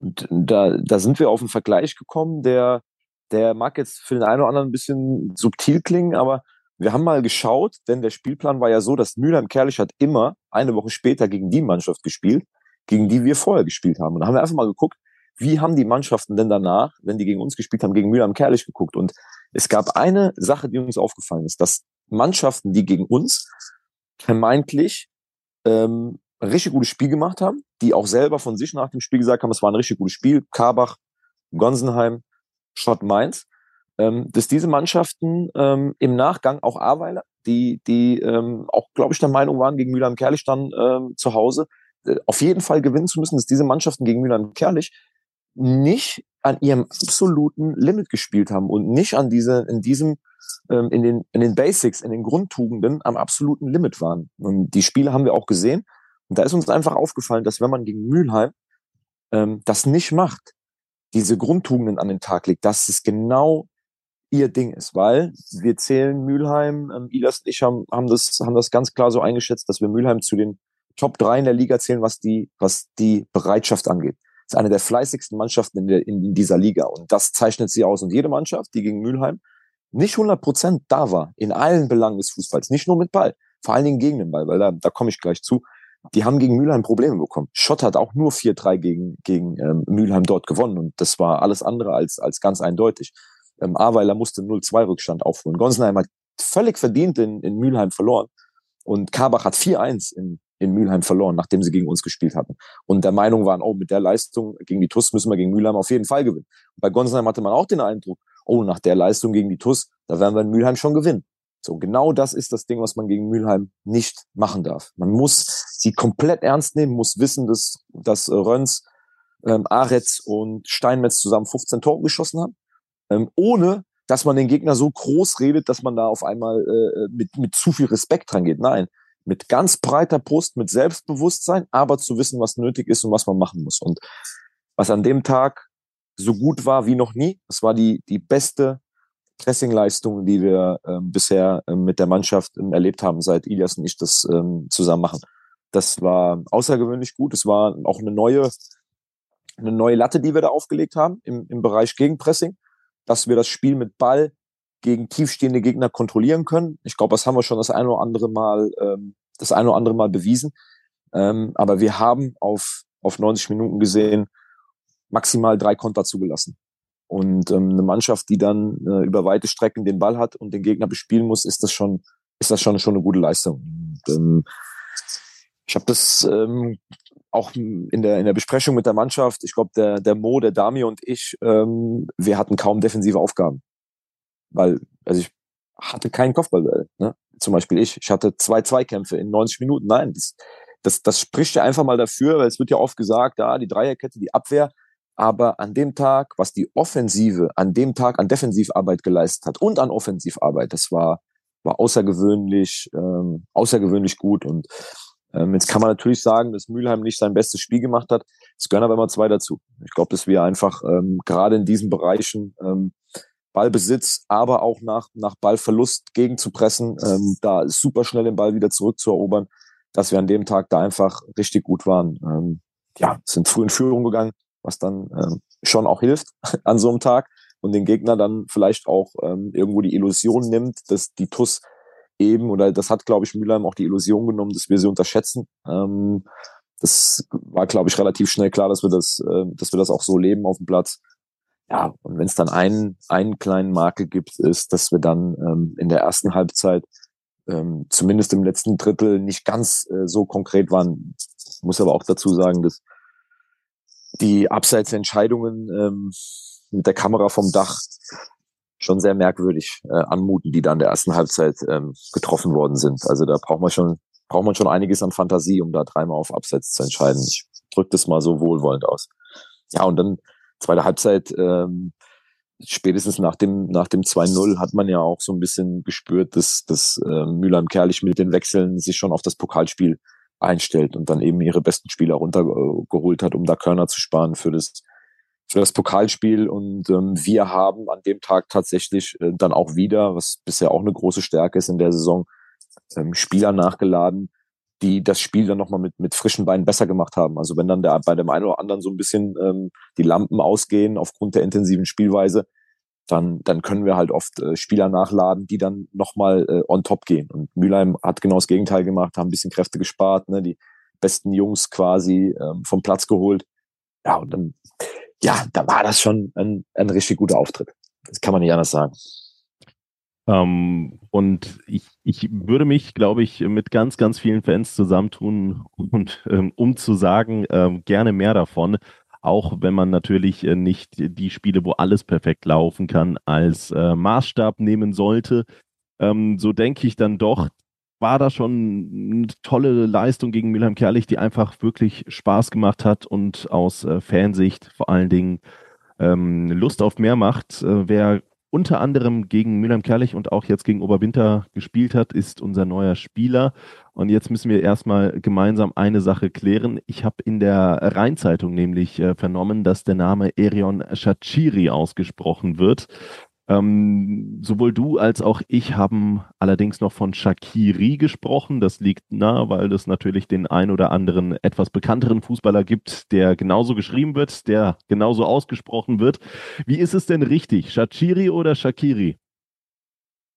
da, da sind wir auf einen Vergleich gekommen, der, der mag jetzt für den einen oder anderen ein bisschen subtil klingen, aber wir haben mal geschaut, denn der Spielplan war ja so, dass Mülheim-Kerlich hat immer eine Woche später gegen die Mannschaft gespielt, gegen die wir vorher gespielt haben. Und da haben wir einfach mal geguckt, wie haben die Mannschaften denn danach, wenn die gegen uns gespielt haben, gegen Mülheim-Kerlich geguckt. Und es gab eine Sache, die uns aufgefallen ist, dass Mannschaften, die gegen uns vermeintlich ähm, ein richtig gutes Spiel gemacht haben, die auch selber von sich nach dem Spiel gesagt haben, es war ein richtig gutes Spiel, Karbach, Gonsenheim, Schott Mainz, ähm, dass diese Mannschaften ähm, im Nachgang auch Aweiler, die, die ähm, auch, glaube ich, der Meinung waren, gegen Mülheim-Kerlich dann ähm, zu Hause äh, auf jeden Fall gewinnen zu müssen, dass diese Mannschaften gegen Mülheim-Kerlich nicht an ihrem absoluten Limit gespielt haben und nicht an diese, in diesem, ähm, in den, in den Basics, in den Grundtugenden am absoluten Limit waren. Und die Spiele haben wir auch gesehen. Und da ist uns einfach aufgefallen, dass wenn man gegen Mülheim ähm, das nicht macht, diese Grundtugenden an den Tag legt, dass es genau ihr Ding ist, weil wir zählen Mülheim, ähm, Ilas und ich haben, haben, das, haben das ganz klar so eingeschätzt, dass wir Mülheim zu den Top 3 in der Liga zählen, was die, was die Bereitschaft angeht. Das ist eine der fleißigsten Mannschaften in, der, in, in dieser Liga und das zeichnet sie aus. Und jede Mannschaft, die gegen Mülheim nicht 100 Prozent da war, in allen Belangen des Fußballs, nicht nur mit Ball, vor allen Dingen gegen den Ball, weil da, da komme ich gleich zu, die haben gegen Mülheim Probleme bekommen. Schott hat auch nur 4-3 gegen, gegen ähm, Mülheim dort gewonnen und das war alles andere als, als ganz eindeutig. Ähm, Aweiler musste 0-2 Rückstand aufholen. Gonsenheim hat völlig verdient in, in Mülheim verloren und Karbach hat 4-1 in, in Mülheim verloren, nachdem sie gegen uns gespielt hatten. Und der Meinung waren, oh, mit der Leistung gegen die TUS müssen wir gegen Mülheim auf jeden Fall gewinnen. Und bei Gonsenheim hatte man auch den Eindruck, oh, nach der Leistung gegen die TUS, da werden wir in Mülheim schon gewinnen. So, genau das ist das Ding, was man gegen Mülheim nicht machen darf. Man muss sie komplett ernst nehmen, muss wissen, dass, dass äh, Röns, ähm, Aretz und Steinmetz zusammen 15 Tore geschossen haben, ähm, ohne dass man den Gegner so groß redet, dass man da auf einmal äh, mit, mit zu viel Respekt dran geht. Nein, mit ganz breiter Brust, mit Selbstbewusstsein, aber zu wissen, was nötig ist und was man machen muss. Und was an dem Tag so gut war wie noch nie, das war die, die beste Pressingleistung, die wir ähm, bisher ähm, mit der Mannschaft ähm, erlebt haben, seit Ilias und ich das ähm, zusammen machen. Das war außergewöhnlich gut. Es war auch eine neue, eine neue Latte, die wir da aufgelegt haben im, im Bereich Gegenpressing, dass wir das Spiel mit Ball gegen tiefstehende Gegner kontrollieren können. Ich glaube, das haben wir schon das eine oder andere Mal, ähm, das eine oder andere Mal bewiesen. Ähm, aber wir haben auf, auf 90 Minuten gesehen maximal drei Konter zugelassen. Und ähm, eine Mannschaft, die dann äh, über weite Strecken den Ball hat und den Gegner bespielen muss, ist das schon, ist das schon, schon eine gute Leistung. Und, ähm, ich habe das ähm, auch in der, in der Besprechung mit der Mannschaft, ich glaube, der, der Mo, der Dami und ich, ähm, wir hatten kaum defensive Aufgaben. Weil, also ich hatte keinen Kopfball. Ne? Zum Beispiel ich. Ich hatte zwei Zweikämpfe in 90 Minuten. Nein, das, das, das spricht ja einfach mal dafür, weil es wird ja oft gesagt, da die Dreierkette, die Abwehr, aber an dem Tag, was die Offensive an dem Tag an Defensivarbeit geleistet hat und an Offensivarbeit, das war, war außergewöhnlich, ähm, außergewöhnlich gut. Und ähm, jetzt kann man natürlich sagen, dass Mülheim nicht sein bestes Spiel gemacht hat. Es gehören aber immer zwei dazu. Ich glaube, dass wir einfach ähm, gerade in diesen Bereichen ähm, Ballbesitz, aber auch nach, nach Ballverlust gegenzupressen, ähm, da super schnell den Ball wieder zurückzuerobern, dass wir an dem Tag da einfach richtig gut waren. Ähm, ja, sind früh in Führung gegangen, was dann ähm, schon auch hilft an so einem Tag und den Gegner dann vielleicht auch ähm, irgendwo die Illusion nimmt, dass die TUS eben, oder das hat, glaube ich, Mülheim auch die Illusion genommen, dass wir sie unterschätzen. Ähm, das war, glaube ich, relativ schnell klar, dass wir das, äh, dass wir das auch so leben auf dem Platz. Ja, und wenn es dann einen, einen kleinen Makel gibt, ist, dass wir dann ähm, in der ersten Halbzeit ähm, zumindest im letzten Drittel nicht ganz äh, so konkret waren. Ich muss aber auch dazu sagen, dass die Abseitsentscheidungen ähm, mit der Kamera vom Dach schon sehr merkwürdig äh, anmuten, die da in der ersten Halbzeit ähm, getroffen worden sind. Also da braucht man schon braucht man schon einiges an Fantasie, um da dreimal auf Abseits zu entscheiden. Ich drücke das mal so wohlwollend aus. Ja, und dann zweite Halbzeit, ähm, spätestens nach dem, nach dem 2-0 hat man ja auch so ein bisschen gespürt, dass, dass äh, Mülheim-Kerlich mit den Wechseln sich schon auf das Pokalspiel einstellt und dann eben ihre besten Spieler runtergeholt hat, um da Körner zu sparen für das, für das Pokalspiel. Und ähm, wir haben an dem Tag tatsächlich äh, dann auch wieder, was bisher auch eine große Stärke ist in der Saison, ähm, Spieler nachgeladen, die das Spiel dann nochmal mit, mit frischen Beinen besser gemacht haben. Also wenn dann der, bei dem einen oder anderen so ein bisschen ähm, die Lampen ausgehen aufgrund der intensiven Spielweise, dann, dann können wir halt oft äh, Spieler nachladen, die dann nochmal äh, on top gehen. Und Mülheim hat genau das Gegenteil gemacht, haben ein bisschen Kräfte gespart, ne, die besten Jungs quasi ähm, vom Platz geholt. Ja, und dann, ja, da war das schon ein, ein richtig guter Auftritt. Das kann man nicht anders sagen. Ähm, und ich, ich würde mich, glaube ich, mit ganz, ganz vielen Fans zusammentun und ähm, um zu sagen, ähm, gerne mehr davon auch wenn man natürlich äh, nicht die Spiele, wo alles perfekt laufen kann, als äh, Maßstab nehmen sollte. Ähm, so denke ich dann doch, war da schon eine tolle Leistung gegen Milheim Kerlich, die einfach wirklich Spaß gemacht hat und aus äh, Fansicht vor allen Dingen ähm, Lust auf mehr macht. Äh, wer unter anderem gegen Mülheim Kerlich und auch jetzt gegen Oberwinter gespielt hat, ist unser neuer Spieler. Und jetzt müssen wir erstmal gemeinsam eine Sache klären. Ich habe in der Rheinzeitung nämlich äh, vernommen, dass der Name Erion Shachiri ausgesprochen wird. Ähm, sowohl du als auch ich haben allerdings noch von Shakiri gesprochen. Das liegt nahe, weil es natürlich den ein oder anderen etwas bekannteren Fußballer gibt, der genauso geschrieben wird, der genauso ausgesprochen wird. Wie ist es denn richtig? Shachiri oder Shakiri?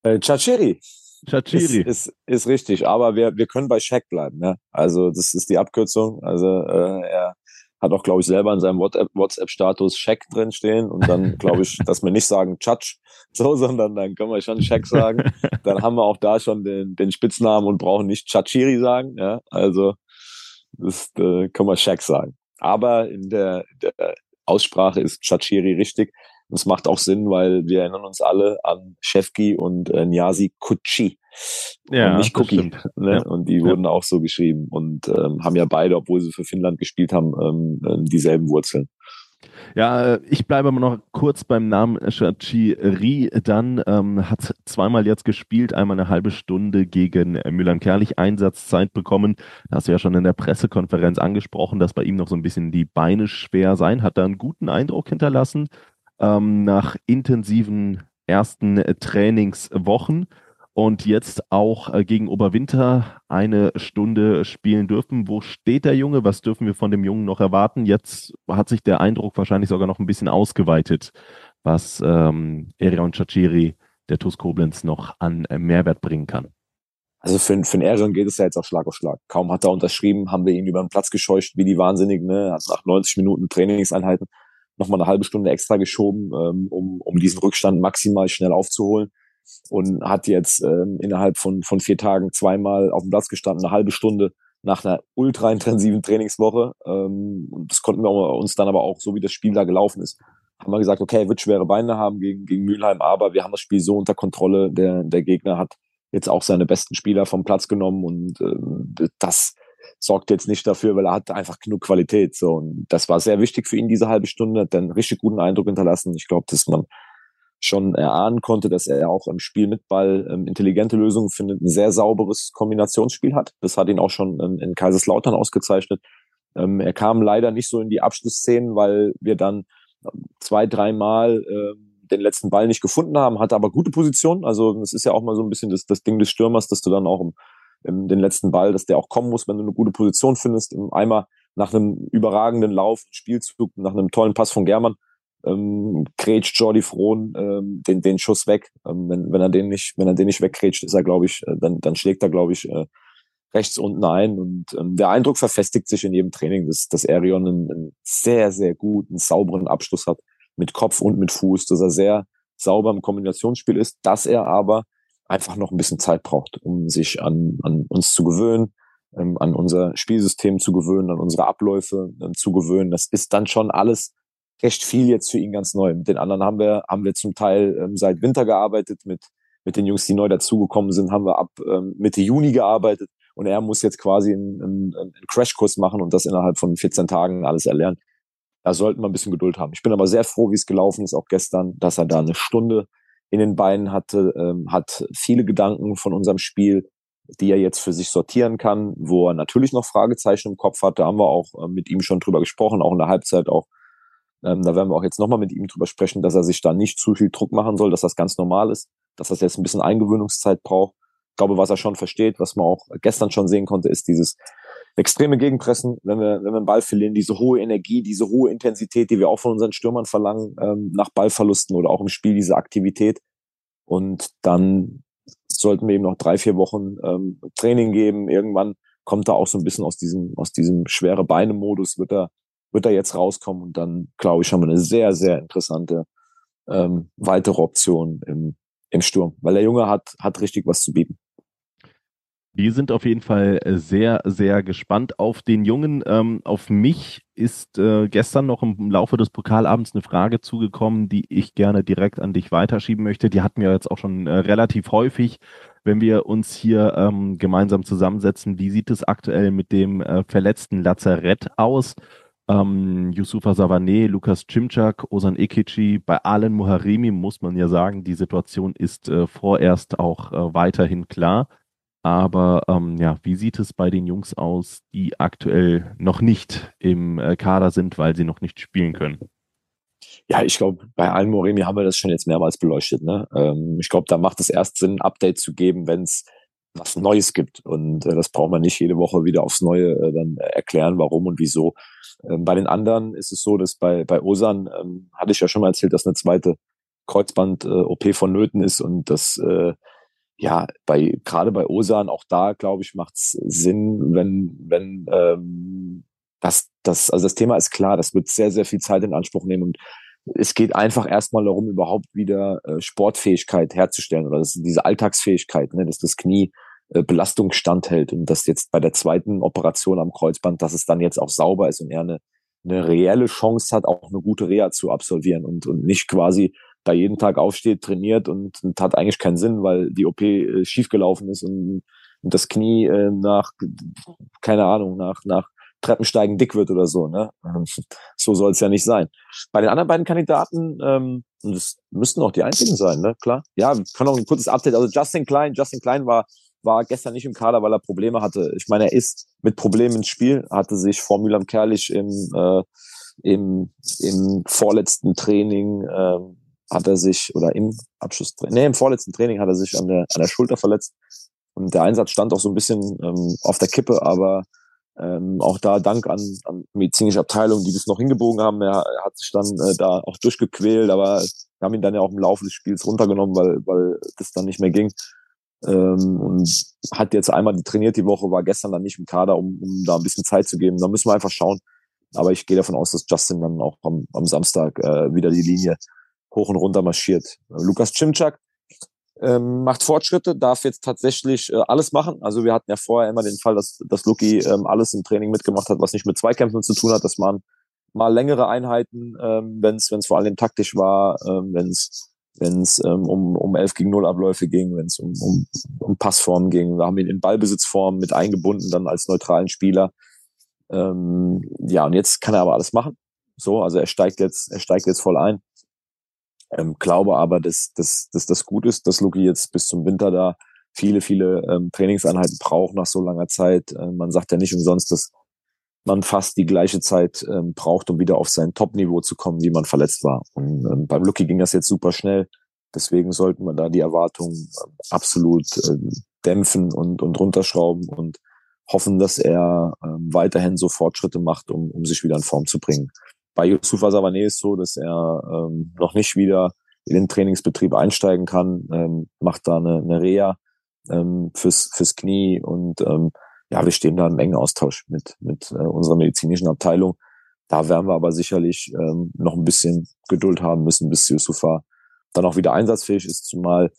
Äh, Chachiri. Chachiri. Ist, ist, ist richtig, aber wir, wir können bei Shaq bleiben. Ne? Also das ist die Abkürzung. Also äh, er hat auch, glaube ich, selber in seinem WhatsApp-Status Check drin stehen und dann, glaube ich, dass wir nicht sagen Chatsch, so, sondern dann können wir schon Check sagen. Dann haben wir auch da schon den, den Spitznamen und brauchen nicht Chachiri sagen. Ja, also das äh, können wir Check sagen. Aber in der, der Aussprache ist Chachiri richtig. Und es macht auch Sinn, weil wir erinnern uns alle an Shefki und äh, Nyasi Kutschi. Ja, und nicht Cookie. Ne? Ja. Und die wurden auch so geschrieben und ähm, haben ja beide, obwohl sie für Finnland gespielt haben, ähm, ähm dieselben Wurzeln. Ja, äh, ich bleibe aber noch kurz beim Namen Shachiri. Dann ähm, hat zweimal jetzt gespielt, einmal eine halbe Stunde gegen Müller-Kerlich Einsatzzeit bekommen. Da hast du ja schon in der Pressekonferenz angesprochen, dass bei ihm noch so ein bisschen die Beine schwer seien. Hat da einen guten Eindruck hinterlassen ähm, nach intensiven ersten Trainingswochen und jetzt auch äh, gegen Oberwinter eine Stunde spielen dürfen. Wo steht der Junge? Was dürfen wir von dem Jungen noch erwarten? Jetzt hat sich der Eindruck wahrscheinlich sogar noch ein bisschen ausgeweitet, was ähm, Erion Chachiri, der TuS Koblenz, noch an äh, Mehrwert bringen kann. Also für, für den Erion geht es ja jetzt auch Schlag auf Schlag. Kaum hat er unterschrieben, haben wir ihn über den Platz gescheucht, wie die Wahnsinnigen. Ne? Hat nach 90 Minuten Trainingseinheiten nochmal eine halbe Stunde extra geschoben, ähm, um, um diesen Rückstand maximal schnell aufzuholen und hat jetzt ähm, innerhalb von, von vier Tagen zweimal auf dem Platz gestanden, eine halbe Stunde nach einer ultra intensiven Trainingswoche. Ähm, und das konnten wir uns dann aber auch, so wie das Spiel da gelaufen ist, haben wir gesagt, okay, er wird schwere Beine haben gegen, gegen Mülheim, aber wir haben das Spiel so unter Kontrolle. Der, der Gegner hat jetzt auch seine besten Spieler vom Platz genommen und ähm, das sorgt jetzt nicht dafür, weil er hat einfach genug Qualität. So, und das war sehr wichtig für ihn, diese halbe Stunde, hat einen richtig guten Eindruck hinterlassen. Ich glaube, dass man schon erahnen konnte, dass er auch im Spiel mit Ball ähm, intelligente Lösungen findet, ein sehr sauberes Kombinationsspiel hat. Das hat ihn auch schon ähm, in Kaiserslautern ausgezeichnet. Ähm, er kam leider nicht so in die Abschlussszenen, weil wir dann ähm, zwei, dreimal äh, den letzten Ball nicht gefunden haben, hatte aber gute Position. Also es ist ja auch mal so ein bisschen das, das Ding des Stürmers, dass du dann auch im, im, den letzten Ball, dass der auch kommen muss, wenn du eine gute Position findest. Einmal nach einem überragenden Lauf, Spielzug, nach einem tollen Pass von Germann, ähm, grätscht Jordi Frohn ähm, den, den Schuss weg. Ähm, wenn, wenn er den nicht, wenn er den nicht weggrätscht, ist er, glaube ich, äh, dann, dann schlägt er, glaube ich, äh, rechts unten ein. Und ähm, der Eindruck verfestigt sich in jedem Training, dass, dass Arion einen, einen sehr, sehr guten, sauberen Abschluss hat, mit Kopf und mit Fuß, dass er sehr sauber im Kombinationsspiel ist, dass er aber einfach noch ein bisschen Zeit braucht, um sich an, an uns zu gewöhnen, ähm, an unser Spielsystem zu gewöhnen, an unsere Abläufe ähm, zu gewöhnen. Das ist dann schon alles recht viel jetzt für ihn ganz neu. Mit den anderen haben wir, haben wir zum Teil ähm, seit Winter gearbeitet, mit, mit den Jungs, die neu dazugekommen sind, haben wir ab ähm, Mitte Juni gearbeitet und er muss jetzt quasi einen, einen, einen Crashkurs machen und das innerhalb von 14 Tagen alles erlernen. Da sollten wir ein bisschen Geduld haben. Ich bin aber sehr froh, wie es gelaufen ist, auch gestern, dass er da eine Stunde in den Beinen hatte, ähm, hat viele Gedanken von unserem Spiel, die er jetzt für sich sortieren kann, wo er natürlich noch Fragezeichen im Kopf hat. Da haben wir auch äh, mit ihm schon drüber gesprochen, auch in der Halbzeit auch ähm, da werden wir auch jetzt nochmal mit ihm drüber sprechen, dass er sich da nicht zu viel Druck machen soll, dass das ganz normal ist, dass das jetzt ein bisschen Eingewöhnungszeit braucht. Ich glaube, was er schon versteht, was man auch gestern schon sehen konnte, ist dieses extreme Gegenpressen, wenn wir, wenn wir einen Ball verlieren, diese hohe Energie, diese hohe Intensität, die wir auch von unseren Stürmern verlangen, ähm, nach Ballverlusten oder auch im Spiel, diese Aktivität. Und dann sollten wir eben noch drei, vier Wochen ähm, Training geben. Irgendwann kommt er auch so ein bisschen aus diesem, aus diesem schwere Beine-Modus, wird er wird er jetzt rauskommen und dann, glaube ich, haben wir eine sehr, sehr interessante ähm, weitere Option im, im Sturm, weil der Junge hat, hat richtig was zu bieten. Wir sind auf jeden Fall sehr, sehr gespannt auf den Jungen. Ähm, auf mich ist äh, gestern noch im Laufe des Pokalabends eine Frage zugekommen, die ich gerne direkt an dich weiterschieben möchte. Die hatten wir jetzt auch schon äh, relativ häufig, wenn wir uns hier ähm, gemeinsam zusammensetzen. Wie sieht es aktuell mit dem äh, verletzten Lazarett aus? Ähm, Yusufa Savané, Lukas Cimczak, Osan Ekici, bei Alen Muharimi muss man ja sagen, die Situation ist äh, vorerst auch äh, weiterhin klar. Aber ähm, ja, wie sieht es bei den Jungs aus, die aktuell noch nicht im äh, Kader sind, weil sie noch nicht spielen können? Ja, ich glaube, bei Alen Moremi haben wir das schon jetzt mehrmals beleuchtet. Ne? Ähm, ich glaube, da macht es erst Sinn, ein Update zu geben, wenn es was Neues gibt. Und äh, das braucht man nicht jede Woche wieder aufs Neue äh, dann erklären, warum und wieso. Ähm, bei den anderen ist es so, dass bei, bei Osan, ähm, hatte ich ja schon mal erzählt, dass eine zweite Kreuzband-OP äh, vonnöten ist und das äh, ja, bei gerade bei Osan, auch da, glaube ich, macht es Sinn, wenn, wenn ähm, das, das, also das Thema ist klar, das wird sehr, sehr viel Zeit in Anspruch nehmen und es geht einfach erstmal darum, überhaupt wieder äh, Sportfähigkeit herzustellen oder das, diese Alltagsfähigkeit, ne, dass das Knie äh, Belastung standhält und dass jetzt bei der zweiten Operation am Kreuzband, dass es dann jetzt auch sauber ist und er eine, eine reelle Chance hat, auch eine gute Reha zu absolvieren und, und nicht quasi da jeden Tag aufsteht, trainiert und, und hat eigentlich keinen Sinn, weil die OP äh, schiefgelaufen ist und, und das Knie äh, nach, keine Ahnung, nach, nach Treppensteigen dick wird oder so. Ne? So soll es ja nicht sein. Bei den anderen beiden Kandidaten, ähm, das müssten auch die einzigen sein, ne? Klar. Ja, können auch ein kurzes Update. Also Justin Klein, Justin Klein war war gestern nicht im Kader, weil er Probleme hatte. Ich meine, er ist mit Problemen ins Spiel, hatte sich vor Mühlheim Kerlich im, äh, im, im vorletzten Training äh, hat er sich, oder im Abschluss, nee, im vorletzten Training hat er sich an der, an der Schulter verletzt. Und der Einsatz stand auch so ein bisschen ähm, auf der Kippe, aber ähm, auch da Dank an, an medizinische Abteilung, die das noch hingebogen haben. Er, er hat sich dann äh, da auch durchgequält, aber wir haben ihn dann ja auch im Laufe des Spiels runtergenommen, weil, weil das dann nicht mehr ging. Ähm, und hat jetzt einmal trainiert die Woche, war gestern dann nicht im Kader, um, um da ein bisschen Zeit zu geben. Da müssen wir einfach schauen. Aber ich gehe davon aus, dass Justin dann auch am, am Samstag äh, wieder die Linie hoch und runter marschiert. Lukas Cimczak ähm, macht Fortschritte, darf jetzt tatsächlich äh, alles machen. Also wir hatten ja vorher immer den Fall, dass, dass Luki ähm, alles im Training mitgemacht hat, was nicht mit Zweikämpfen zu tun hat, dass man mal längere Einheiten, ähm, wenn es vor allem taktisch war, ähm, wenn es wenn es ähm, um, um 11 gegen 0 Abläufe ging, wenn es um, um, um Passformen ging. Wir haben ihn in Ballbesitzform mit eingebunden, dann als neutralen Spieler. Ähm, ja, und jetzt kann er aber alles machen. So, also er steigt jetzt, er steigt jetzt voll ein. Ähm, glaube aber, dass, dass, dass das gut ist, dass Luki jetzt bis zum Winter da viele, viele ähm, Trainingseinheiten braucht nach so langer Zeit. Äh, man sagt ja nicht umsonst, dass man fast die gleiche Zeit ähm, braucht, um wieder auf sein Top-Niveau zu kommen, wie man verletzt war. Und ähm, beim Lucky ging das jetzt super schnell. Deswegen sollten wir da die Erwartungen äh, absolut äh, dämpfen und, und runterschrauben und hoffen, dass er ähm, weiterhin so Fortschritte macht, um, um sich wieder in Form zu bringen. Bei Yusufa Savané ist so, dass er ähm, noch nicht wieder in den Trainingsbetrieb einsteigen kann, ähm, macht da eine, eine Reha ähm, fürs, fürs Knie und ähm, ja, wir stehen da im engen Austausch mit, mit äh, unserer medizinischen Abteilung. Da werden wir aber sicherlich ähm, noch ein bisschen Geduld haben müssen, bis Yusufa dann auch wieder einsatzfähig ist, zumal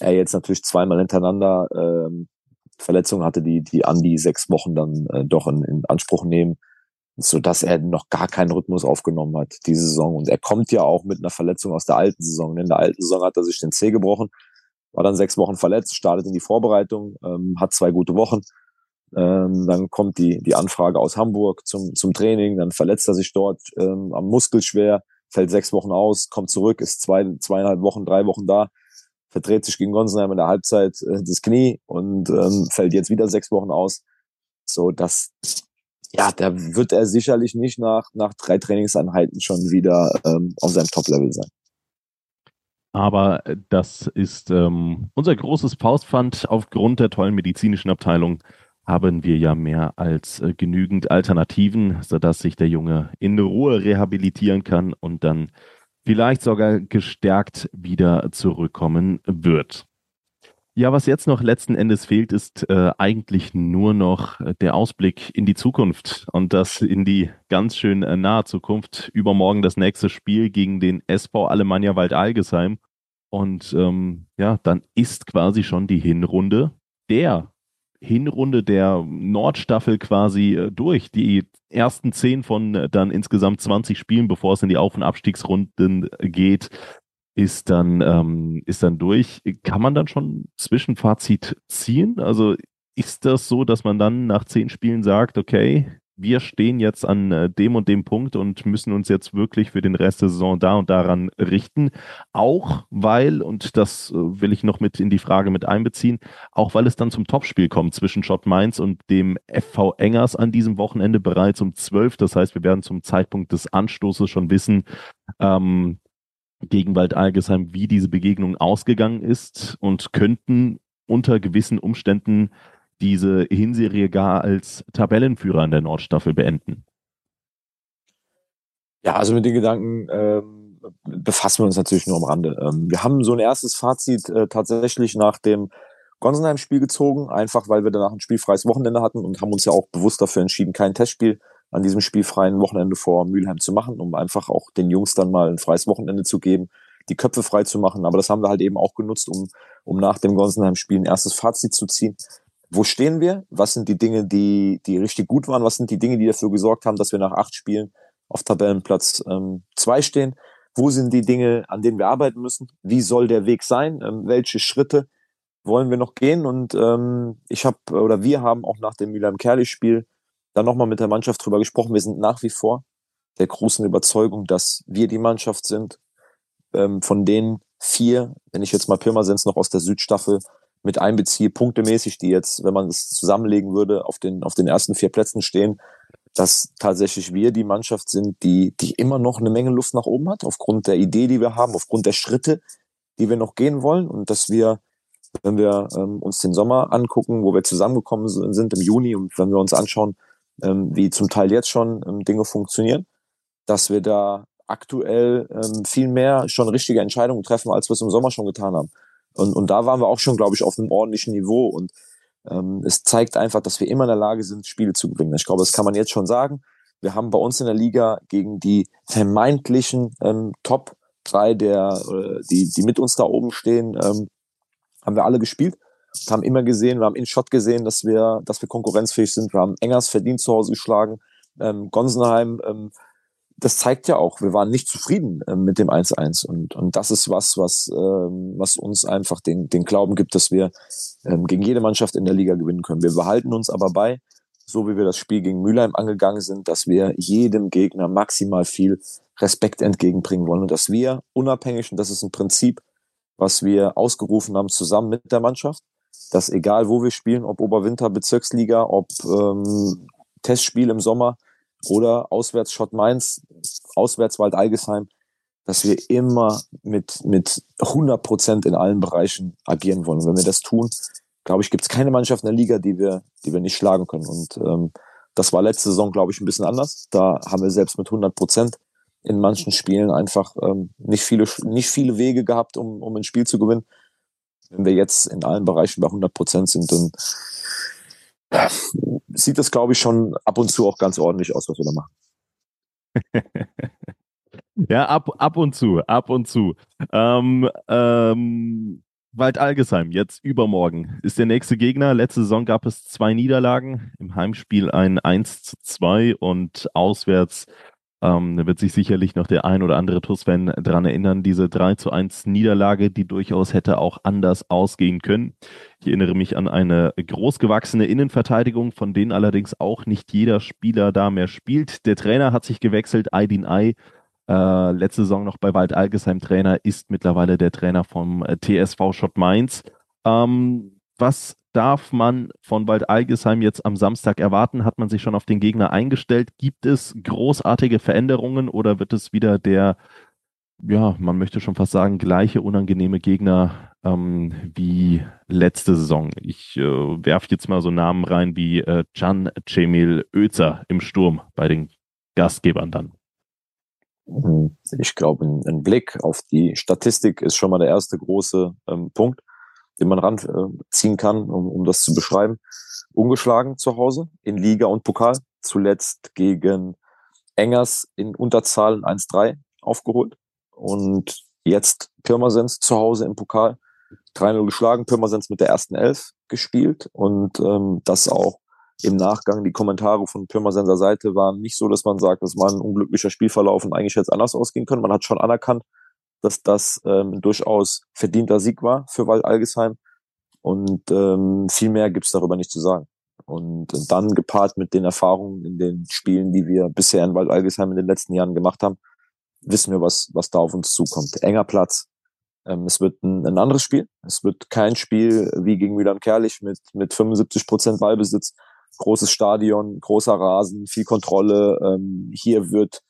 er jetzt natürlich zweimal hintereinander ähm, Verletzungen hatte, die, die an die sechs Wochen dann äh, doch in, in Anspruch nehmen, so dass er noch gar keinen Rhythmus aufgenommen hat diese Saison. Und er kommt ja auch mit einer Verletzung aus der alten Saison. In der alten Saison hat er sich den Zeh gebrochen, war dann sechs Wochen verletzt, startet in die Vorbereitung, ähm, hat zwei gute Wochen ähm, dann kommt die, die Anfrage aus Hamburg zum, zum Training, dann verletzt er sich dort ähm, am Muskel schwer, fällt sechs Wochen aus, kommt zurück, ist zwei, zweieinhalb Wochen, drei Wochen da, verdreht sich gegen Gonsenheim in der Halbzeit äh, das Knie und ähm, fällt jetzt wieder sechs Wochen aus. So, dass ja, da wird er sicherlich nicht nach, nach drei Trainingseinheiten schon wieder ähm, auf seinem Top-Level sein. Aber das ist ähm, unser großes Faustpfand aufgrund der tollen medizinischen Abteilung haben wir ja mehr als äh, genügend Alternativen, sodass sich der Junge in Ruhe rehabilitieren kann und dann vielleicht sogar gestärkt wieder zurückkommen wird. Ja, was jetzt noch letzten Endes fehlt, ist äh, eigentlich nur noch der Ausblick in die Zukunft und das in die ganz schön äh, nahe Zukunft. Übermorgen das nächste Spiel gegen den SV Alemannia Wald-Algesheim. Und ähm, ja, dann ist quasi schon die Hinrunde der Hinrunde der Nordstaffel quasi äh, durch. Die ersten zehn von äh, dann insgesamt 20 Spielen, bevor es in die Auf- und Abstiegsrunden geht, ist dann, ähm, ist dann durch. Kann man dann schon Zwischenfazit ziehen? Also ist das so, dass man dann nach zehn Spielen sagt, okay, wir stehen jetzt an äh, dem und dem Punkt und müssen uns jetzt wirklich für den Rest der Saison da und daran richten. Auch weil, und das äh, will ich noch mit in die Frage mit einbeziehen, auch weil es dann zum Topspiel kommt zwischen Schott Mainz und dem FV Engers an diesem Wochenende bereits um 12. Das heißt, wir werden zum Zeitpunkt des Anstoßes schon wissen, ähm, gegen Wald Algesheim, wie diese Begegnung ausgegangen ist und könnten unter gewissen Umständen diese Hinserie gar als Tabellenführer in der Nordstaffel beenden? Ja, also mit den Gedanken ähm, befassen wir uns natürlich nur am Rande. Ähm, wir haben so ein erstes Fazit äh, tatsächlich nach dem Gonsenheim-Spiel gezogen, einfach weil wir danach ein spielfreies Wochenende hatten und haben uns ja auch bewusst dafür entschieden, kein Testspiel an diesem spielfreien Wochenende vor Mülheim zu machen, um einfach auch den Jungs dann mal ein freies Wochenende zu geben, die Köpfe frei zu machen. Aber das haben wir halt eben auch genutzt, um, um nach dem Gonsenheim-Spiel ein erstes Fazit zu ziehen wo stehen wir? Was sind die Dinge, die, die richtig gut waren? Was sind die Dinge, die dafür gesorgt haben, dass wir nach acht Spielen auf Tabellenplatz ähm, zwei stehen. Wo sind die Dinge, an denen wir arbeiten müssen? Wie soll der Weg sein? Ähm, welche Schritte wollen wir noch gehen? Und ähm, ich habe oder wir haben auch nach dem Milan Kerli-Spiel dann nochmal mit der Mannschaft drüber gesprochen. Wir sind nach wie vor der großen Überzeugung, dass wir die Mannschaft sind, ähm, von denen vier, wenn ich jetzt mal Pirmasens noch aus der Südstaffel mit einbeziehe, punktemäßig, die jetzt, wenn man es zusammenlegen würde, auf den, auf den ersten vier Plätzen stehen, dass tatsächlich wir die Mannschaft sind, die, die immer noch eine Menge Luft nach oben hat, aufgrund der Idee, die wir haben, aufgrund der Schritte, die wir noch gehen wollen und dass wir, wenn wir ähm, uns den Sommer angucken, wo wir zusammengekommen sind im Juni und wenn wir uns anschauen, ähm, wie zum Teil jetzt schon ähm, Dinge funktionieren, dass wir da aktuell ähm, viel mehr schon richtige Entscheidungen treffen, als wir es im Sommer schon getan haben. Und, und da waren wir auch schon, glaube ich, auf einem ordentlichen Niveau. Und ähm, es zeigt einfach, dass wir immer in der Lage sind, Spiele zu gewinnen. Ich glaube, das kann man jetzt schon sagen. Wir haben bei uns in der Liga gegen die vermeintlichen ähm, Top drei, der, äh, die, die mit uns da oben stehen, ähm, haben wir alle gespielt. Haben immer gesehen, wir haben in Shot gesehen, dass wir, dass wir konkurrenzfähig sind. Wir haben Engers verdient zu Hause geschlagen. Ähm, Gonsenheim ähm, das zeigt ja auch, wir waren nicht zufrieden äh, mit dem 1-1 und, und das ist was, was, ähm, was uns einfach den, den Glauben gibt, dass wir ähm, gegen jede Mannschaft in der Liga gewinnen können. Wir behalten uns aber bei, so wie wir das Spiel gegen Mülheim angegangen sind, dass wir jedem Gegner maximal viel Respekt entgegenbringen wollen und dass wir unabhängig, und das ist ein Prinzip, was wir ausgerufen haben zusammen mit der Mannschaft, dass egal wo wir spielen, ob Oberwinter, Bezirksliga, ob ähm, Testspiel im Sommer, oder auswärts Schott Mainz, auswärts Wald Algesheim, dass wir immer mit, mit 100 Prozent in allen Bereichen agieren wollen. Und wenn wir das tun, glaube ich, gibt es keine Mannschaft in der Liga, die wir, die wir nicht schlagen können. Und ähm, das war letzte Saison, glaube ich, ein bisschen anders. Da haben wir selbst mit 100 Prozent in manchen Spielen einfach ähm, nicht viele nicht viele Wege gehabt, um, um ein Spiel zu gewinnen. Wenn wir jetzt in allen Bereichen bei 100 Prozent sind, dann sieht das, glaube ich, schon ab und zu auch ganz ordentlich aus, was wir da machen. ja, ab, ab und zu, ab und zu. Ähm, ähm, Wald Algesheim, jetzt übermorgen, ist der nächste Gegner. Letzte Saison gab es zwei Niederlagen. Im Heimspiel ein 1 zu 2 und auswärts ähm, da wird sich sicherlich noch der ein oder andere TUS-Fan daran erinnern, diese 3 zu 1 Niederlage, die durchaus hätte auch anders ausgehen können. Ich erinnere mich an eine großgewachsene Innenverteidigung, von denen allerdings auch nicht jeder Spieler da mehr spielt. Der Trainer hat sich gewechselt, Aydin Ay, äh, letzte Saison noch bei Wald Algesheim Trainer, ist mittlerweile der Trainer vom äh, TSV Schott Mainz. Ähm, was darf man von Wald Algesheim jetzt am Samstag erwarten? Hat man sich schon auf den Gegner eingestellt? Gibt es großartige Veränderungen oder wird es wieder der, ja, man möchte schon fast sagen, gleiche unangenehme Gegner ähm, wie letzte Saison? Ich äh, werfe jetzt mal so Namen rein wie äh, Can Cemil Özer im Sturm bei den Gastgebern dann. Mhm. Ich glaube, ein, ein, Blick auf die Statistik ist schon mal der erste große ähm, Punkt den man ranziehen kann, um, um das zu beschreiben. Ungeschlagen zu Hause in Liga und Pokal. Zuletzt gegen Engers in Unterzahl 1-3 aufgeholt. Und jetzt Pirmasens zu Hause im Pokal 3-0 geschlagen. Pirmasens mit der ersten Elf gespielt. Und ähm, das auch im Nachgang die Kommentare von Pirmasenser Seite waren nicht so, dass man sagt, das war ein unglücklicher Spielverlauf und eigentlich hätte es anders ausgehen können. Man hat schon anerkannt, dass das ähm, durchaus verdienter Sieg war für Wald Algesheim. Und ähm, viel mehr gibt's darüber nicht zu sagen. Und dann gepaart mit den Erfahrungen in den Spielen, die wir bisher in Wald Algesheim in den letzten Jahren gemacht haben, wissen wir, was, was da auf uns zukommt. Enger Platz. Ähm, es wird ein, ein anderes Spiel. Es wird kein Spiel wie gegen Milan Kerlich mit, mit 75 Prozent Ballbesitz, großes Stadion, großer Rasen, viel Kontrolle. Ähm, hier wird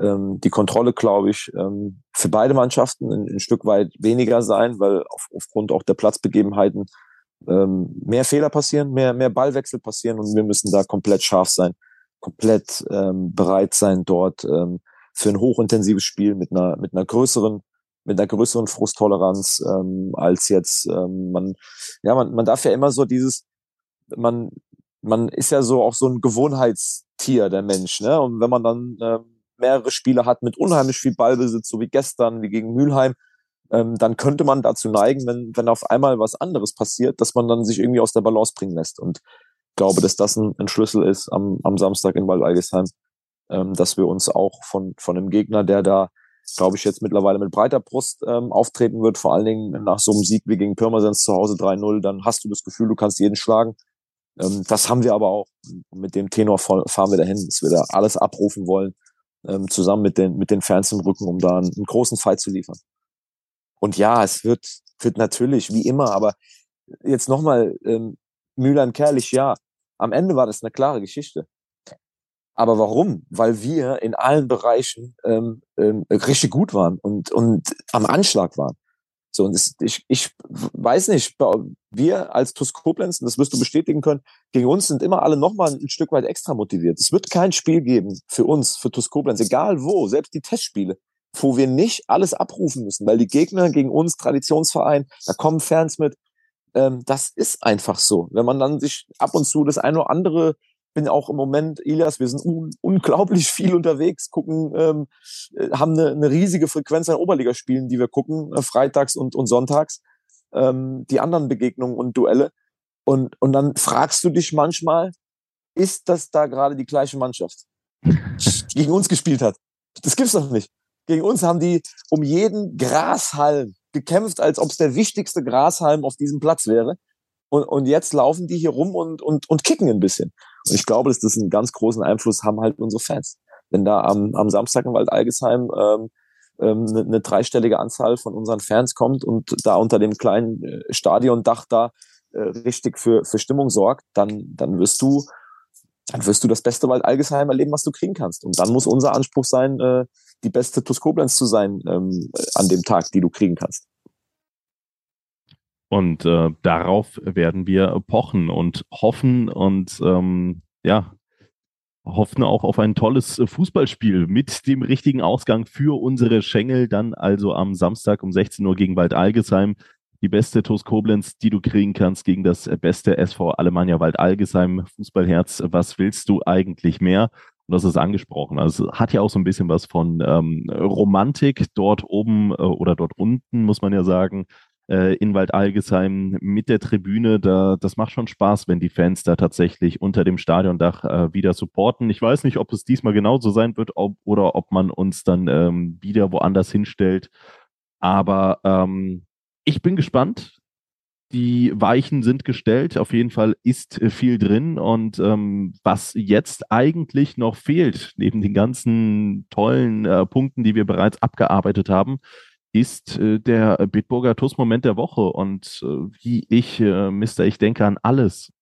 ähm, die Kontrolle, glaube ich, ähm, für beide Mannschaften ein, ein, Stück weit weniger sein, weil auf, aufgrund auch der Platzbegebenheiten ähm, mehr Fehler passieren, mehr, mehr Ballwechsel passieren und wir müssen da komplett scharf sein, komplett ähm, bereit sein, dort ähm, für ein hochintensives Spiel mit einer, mit einer größeren mit einer größeren Frusttoleranz ähm, als jetzt ähm, man ja man, man darf ja immer so dieses man man ist ja so auch so ein Gewohnheitstier der Mensch ne? Und wenn man dann ähm, mehrere Spiele hat mit unheimlich viel Ballbesitz, so wie gestern, wie gegen Mülheim, ähm, dann könnte man dazu neigen, wenn, wenn auf einmal was anderes passiert, dass man dann sich irgendwie aus der Balance bringen lässt. Und glaube, dass das ein, ein Schlüssel ist am, am Samstag in Wald Algesheim, ähm, dass wir uns auch von, von einem Gegner, der da, glaube ich, jetzt mittlerweile mit breiter Brust ähm, auftreten wird, vor allen Dingen nach so einem Sieg wie gegen Pirmasens zu Hause 3-0, dann hast du das Gefühl, du kannst jeden schlagen. Ähm, das haben wir aber auch. Mit dem Tenor fahren wir dahin, dass wir da alles abrufen wollen, ähm, zusammen mit den, mit den Fans im Rücken, um da einen, einen großen Fight zu liefern. Und ja, es wird, wird natürlich, wie immer, aber jetzt nochmal, ähm, Mühlern Kerlich, ja, am Ende war das eine klare Geschichte. Aber warum? Weil wir in allen Bereichen ähm, ähm, richtig gut waren und, und am Anschlag waren. So, und das, ich, ich weiß nicht, wir als TuS Koblenz, und das wirst du bestätigen können, gegen uns sind immer alle nochmal ein Stück weit extra motiviert. Es wird kein Spiel geben für uns, für TuS Koblenz, egal wo, selbst die Testspiele, wo wir nicht alles abrufen müssen, weil die Gegner gegen uns, Traditionsverein, da kommen Fans mit. Ähm, das ist einfach so. Wenn man dann sich ab und zu das eine oder andere bin auch im Moment, Elias, wir sind un unglaublich viel unterwegs, gucken, ähm, äh, haben eine, eine riesige Frequenz an Oberligaspielen, die wir gucken, äh, freitags und, und sonntags, ähm, die anderen Begegnungen und Duelle. Und, und dann fragst du dich manchmal, ist das da gerade die gleiche Mannschaft, die gegen uns gespielt hat? Das gibt's doch nicht. Gegen uns haben die um jeden Grashalm gekämpft, als ob es der wichtigste Grashalm auf diesem Platz wäre. Und, und jetzt laufen die hier rum und, und, und kicken ein bisschen. Und ich glaube, dass das einen ganz großen Einfluss haben halt unsere Fans. Wenn da am, am Samstag in Wald-Algesheim ähm, ähm, eine, eine dreistellige Anzahl von unseren Fans kommt und da unter dem kleinen äh, Stadiondach da äh, richtig für, für Stimmung sorgt, dann, dann wirst du dann wirst du das beste Wald-Algesheim erleben, was du kriegen kannst. Und dann muss unser Anspruch sein, äh, die beste TuS Koblenz zu sein ähm, an dem Tag, die du kriegen kannst. Und äh, darauf werden wir pochen und hoffen und ähm, ja, hoffen auch auf ein tolles Fußballspiel mit dem richtigen Ausgang für unsere Schengel. Dann also am Samstag um 16 Uhr gegen Wald Algesheim. Die beste TuS Koblenz, die du kriegen kannst gegen das beste SV Alemannia Wald Algesheim. Fußballherz, was willst du eigentlich mehr? Und das ist angesprochen. Also hat ja auch so ein bisschen was von ähm, Romantik dort oben äh, oder dort unten, muss man ja sagen äh, in Waldalgesheim mit der Tribüne. Da, das macht schon Spaß, wenn die Fans da tatsächlich unter dem Stadiondach äh, wieder supporten. Ich weiß nicht, ob es diesmal genauso sein wird ob, oder ob man uns dann ähm, wieder woanders hinstellt. Aber ähm, ich bin gespannt. Die Weichen sind gestellt. Auf jeden Fall ist viel drin. Und ähm, was jetzt eigentlich noch fehlt, neben den ganzen tollen äh, Punkten, die wir bereits abgearbeitet haben, ist äh, der Bitburger TUS-Moment der Woche. Und äh, wie ich, äh, Mister, ich denke an alles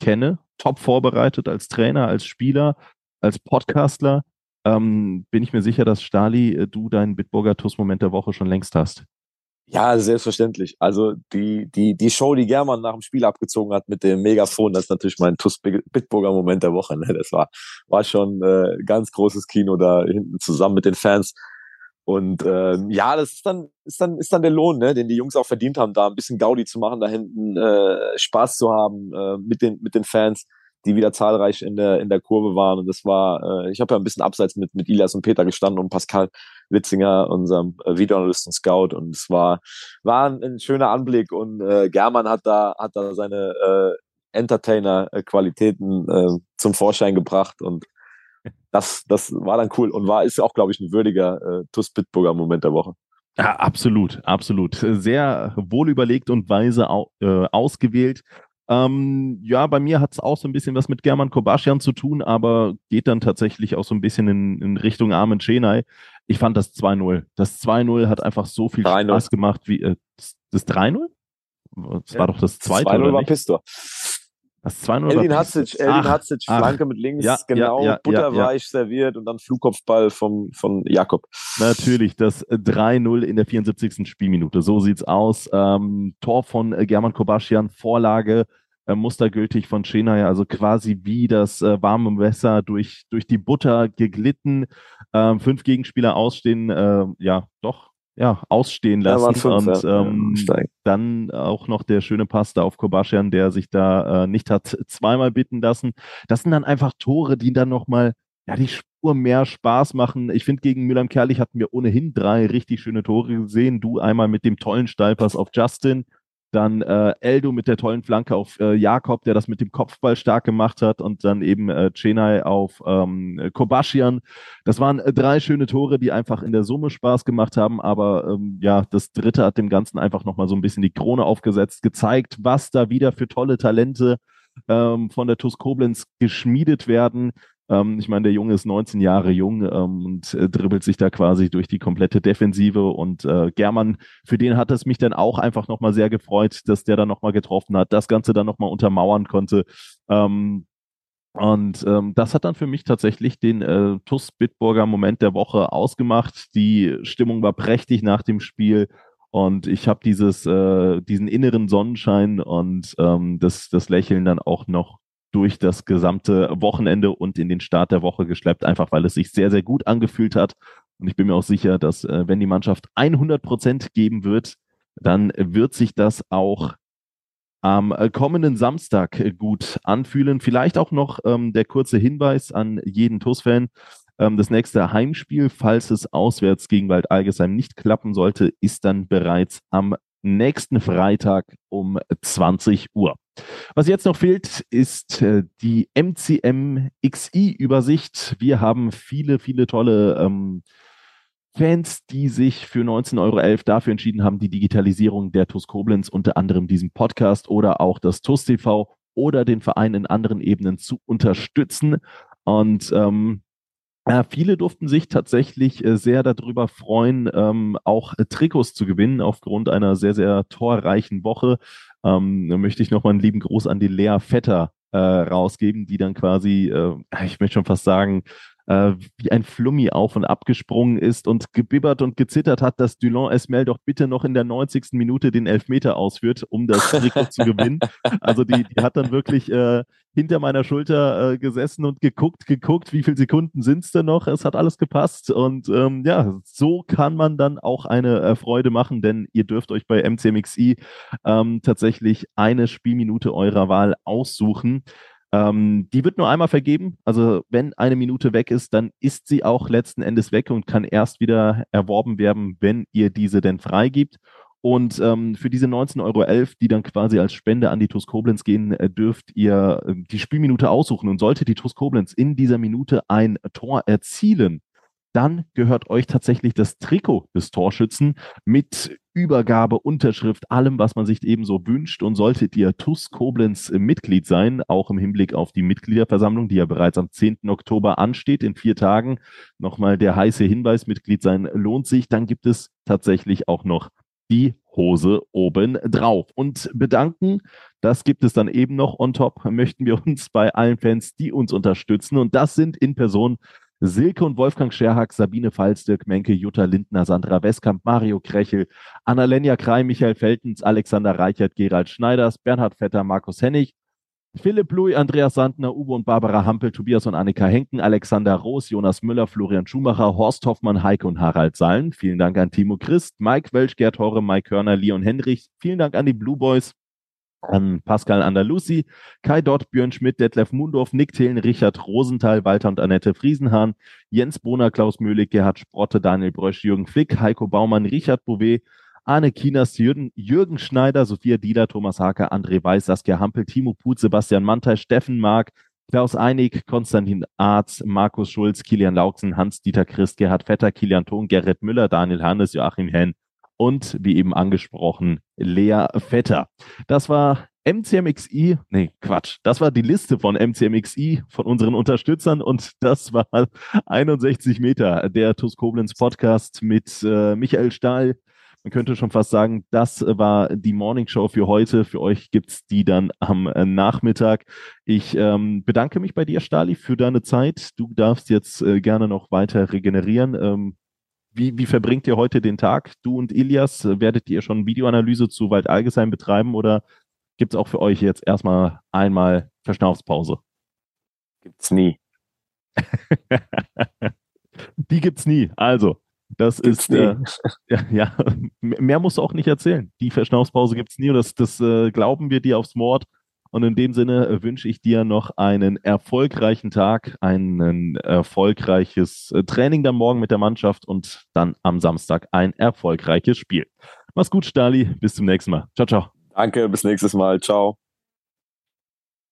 kenne, top vorbereitet als Trainer, als Spieler, als Podcastler, ähm, bin ich mir sicher, dass Stali, äh, du deinen Bitburger TUS-Moment der Woche schon längst hast. Ja, selbstverständlich. Also die, die, die Show, die German nach dem Spiel abgezogen hat mit dem Megafon, das ist natürlich mein TUS Bitburger Moment der Woche. Ne? Das war, war schon äh, ganz großes Kino da hinten zusammen mit den Fans. Und äh, ja, das ist dann, ist dann, ist dann der Lohn, ne, den die Jungs auch verdient haben, da ein bisschen Gaudi zu machen, da hinten äh, Spaß zu haben äh, mit den mit den Fans, die wieder zahlreich in der in der Kurve waren. Und das war, äh, ich habe ja ein bisschen abseits mit mit Ilias und Peter gestanden und Pascal Witzinger, unserem äh, Videoanalyst und Scout. Und es war war ein, ein schöner Anblick. Und äh, German hat da hat da seine äh, Entertainer-Qualitäten äh, zum Vorschein gebracht und das, das war dann cool und war, ist auch, glaube ich, ein würdiger äh, TUS Bitburger Moment der Woche. Ja, absolut, absolut. Sehr wohl überlegt und weise au, äh, ausgewählt. Ähm, ja, bei mir hat es auch so ein bisschen was mit German Kobaschian zu tun, aber geht dann tatsächlich auch so ein bisschen in, in Richtung Armen Chenai. Ich fand das 2-0. Das 2-0 hat einfach so viel Spaß gemacht wie äh, das, das 3-0? Das ja, war doch das zweite. 2-0 war Pistor. Das 2-0 Elvin Hatzic, Elvin Hatzic, Flanke mit links, ja, genau, ja, ja, butterweich serviert und dann Flugkopfball vom, von Jakob. Natürlich, das 3-0 in der 74. Spielminute. So sieht's aus. Ähm, Tor von äh, German Kobaschian, Vorlage äh, mustergültig von Schenay, also quasi wie das äh, warme Messer durch, durch die Butter geglitten. Ähm, fünf Gegenspieler ausstehen, äh, ja, doch ja, ausstehen lassen. Fünf, und ja. ähm, dann auch noch der schöne Pass da auf Kobaschian, der sich da äh, nicht hat zweimal bitten lassen. Das sind dann einfach Tore, die dann nochmal ja, die Spur mehr Spaß machen. Ich finde, gegen Müller Kerlich hatten wir ohnehin drei richtig schöne Tore gesehen. Du einmal mit dem tollen Steilpass auf Justin, Dann äh, Eldo mit der tollen Flanke auf äh, Jakob, der das mit dem Kopfball stark gemacht hat. Und dann eben äh, Chenai auf ähm, Kobaschian. Das waren äh, drei schöne Tore, die einfach in der Summe Spaß gemacht haben. Aber ähm, ja, das dritte hat dem Ganzen einfach nochmal so ein bisschen die Krone aufgesetzt, gezeigt, was da wieder für tolle Talente ähm, von der TuS Koblenz geschmiedet werden. Ähm, ich meine, der Junge ist 19 Jahre jung ähm, und äh, dribbelt sich da quasi durch die komplette Defensive. Und äh, German, für den hat es mich dann auch einfach nochmal sehr gefreut, dass der dann nochmal getroffen hat, das Ganze dann nochmal untermauern konnte. Ähm, und ähm, das hat dann für mich tatsächlich den äh, TUS Bitburger Moment der Woche ausgemacht. Die Stimmung war prächtig nach dem Spiel. Und ich habe dieses, äh, diesen inneren Sonnenschein und ähm, das, das Lächeln dann auch noch durch das gesamte Wochenende und in den Start der Woche geschleppt, einfach weil es sich sehr, sehr gut angefühlt hat. Und ich bin mir auch sicher, dass äh, wenn die Mannschaft 100 Prozent geben wird, dann wird sich das auch am äh, kommenden Samstag gut anfühlen. Vielleicht auch noch ähm, der kurze Hinweis an jeden TUS-Fan. Ähm, das nächste Heimspiel, falls es auswärts gegen Wald Algesheim nicht klappen sollte, ist dann bereits am nächsten Freitag um 20 Uhr. Was jetzt noch fehlt, ist äh, die MCM XI-Übersicht. Wir haben viele, viele tolle ähm, Fans, die sich für 19,11 Euro dafür entschieden haben, die Digitalisierung der TUS Koblenz, unter anderem diesen Podcast oder auch das TUS TV oder den Verein in anderen Ebenen zu unterstützen. Und ähm, ja, viele durften sich tatsächlich äh, sehr darüber freuen, ähm, auch äh, Trikots zu gewinnen aufgrund einer sehr, sehr torreichen Woche. Ähm, da möchte ich nochmal einen lieben Gruß an die Lea Vetter äh, rausgeben, die dann quasi, äh, ich möchte schon fast sagen, äh, wie ein Flummi auf und abgesprungen ist und gebibbert und gezittert hat, dass Dulon Esmel doch bitte noch in der 90. Minute den Elfmeter ausführt, um das Trikot zu gewinnen. Also die, die hat dann wirklich äh, hinter meiner Schulter äh, gesessen und geguckt, geguckt, wie viele Sekunden sind es denn noch? Es hat alles gepasst. Und ähm, ja, so kann man dann auch eine äh, Freude machen, denn ihr dürft euch bei MCMXI ähm, tatsächlich eine Spielminute eurer Wahl aussuchen. Ähm, die wird nur einmal vergeben. Also wenn eine Minute weg ist, dann ist sie auch letzten Endes weg und kann erst wieder erworben werden, wenn ihr diese denn freigibt. Und ähm, für diese 19,11 Euro, die dann quasi als Spende an die TuS Koblenz gehen, äh, dürft ihr äh, die Spielminute aussuchen. Und sollte die TuS Koblenz in dieser Minute ein Tor erzielen, dann gehört euch tatsächlich das Trikot des Torschützen mit Übergabe, Unterschrift, allem, was man sich ebenso wünscht. Und solltet ihr TUS Koblenz Mitglied sein, auch im Hinblick auf die Mitgliederversammlung, die ja bereits am 10. Oktober ansteht, in vier Tagen, nochmal der heiße Hinweis, Mitglied sein lohnt sich, dann gibt es tatsächlich auch noch die Hose oben drauf. Und bedanken, das gibt es dann eben noch on top, möchten wir uns bei allen Fans, die uns unterstützen. Und das sind in Person Silke und Wolfgang Scherhack, Sabine Pfalz, Dirk Menke, Jutta Lindner, Sandra Westkamp, Mario Krechel, Annalenia Krei, Michael Feltens, Alexander Reichert, Gerald Schneiders, Bernhard Vetter, Markus Hennig, Philipp Louis, Andreas Sandner, Uwe und Barbara Hampel, Tobias und Annika Henken, Alexander Roos, Jonas Müller, Florian Schumacher, Horst Hoffmann, Heike und Harald Sallen. Vielen Dank an Timo Christ, Mike Welsch, Gerd Horre, Mike Körner, Leon Henrich. Vielen Dank an die Blue Boys an Pascal Andalusi, Kai Dott, Björn Schmidt, Detlef Mundorf, Nick Thelen, Richard Rosenthal, Walter und Annette Friesenhahn, Jens Bohner, Klaus Möhlig, Gerhard Sprotte, Daniel Brösch, Jürgen Flick, Heiko Baumann, Richard Bouvet, Arne Kinas, Jürgen, Jürgen Schneider, Sophia Dieler, Thomas Hake, André Weiß, Saskia Hampel, Timo Put, Sebastian Mantei, Steffen Mark, Klaus Einig, Konstantin Arz, Markus Schulz, Kilian Lauksen, Hans-Dieter Christ, Gerhard Vetter, Kilian Thon, Gerrit Müller, Daniel Hannes, Joachim Henn und wie eben angesprochen, Lea Vetter. Das war MCMXI, nee, Quatsch, das war die Liste von MCMXI, von unseren Unterstützern und das war 61 Meter, der TUS Koblenz Podcast mit äh, Michael Stahl. Man könnte schon fast sagen, das war die Morning Show für heute. Für euch gibt's die dann am äh, Nachmittag. Ich ähm, bedanke mich bei dir, Stali, für deine Zeit. Du darfst jetzt äh, gerne noch weiter regenerieren. Ähm, wie, wie verbringt ihr heute den Tag? Du und Ilias, werdet ihr schon Videoanalyse zu Wald Algesheim betreiben oder gibt es auch für euch jetzt erstmal einmal Verschnaufspause? Gibt's nie. Die gibt's nie. Also, das gibt's ist äh, ja, ja, mehr musst du auch nicht erzählen. Die Verschnaufspause gibt's nie und das, das äh, glauben wir dir aufs Wort. Und in dem Sinne äh, wünsche ich dir noch einen erfolgreichen Tag, ein erfolgreiches äh, Training dann morgen mit der Mannschaft und dann am Samstag ein erfolgreiches Spiel. Mach's gut, Stali. Bis zum nächsten Mal. Ciao, ciao. Danke, bis nächstes Mal. Ciao.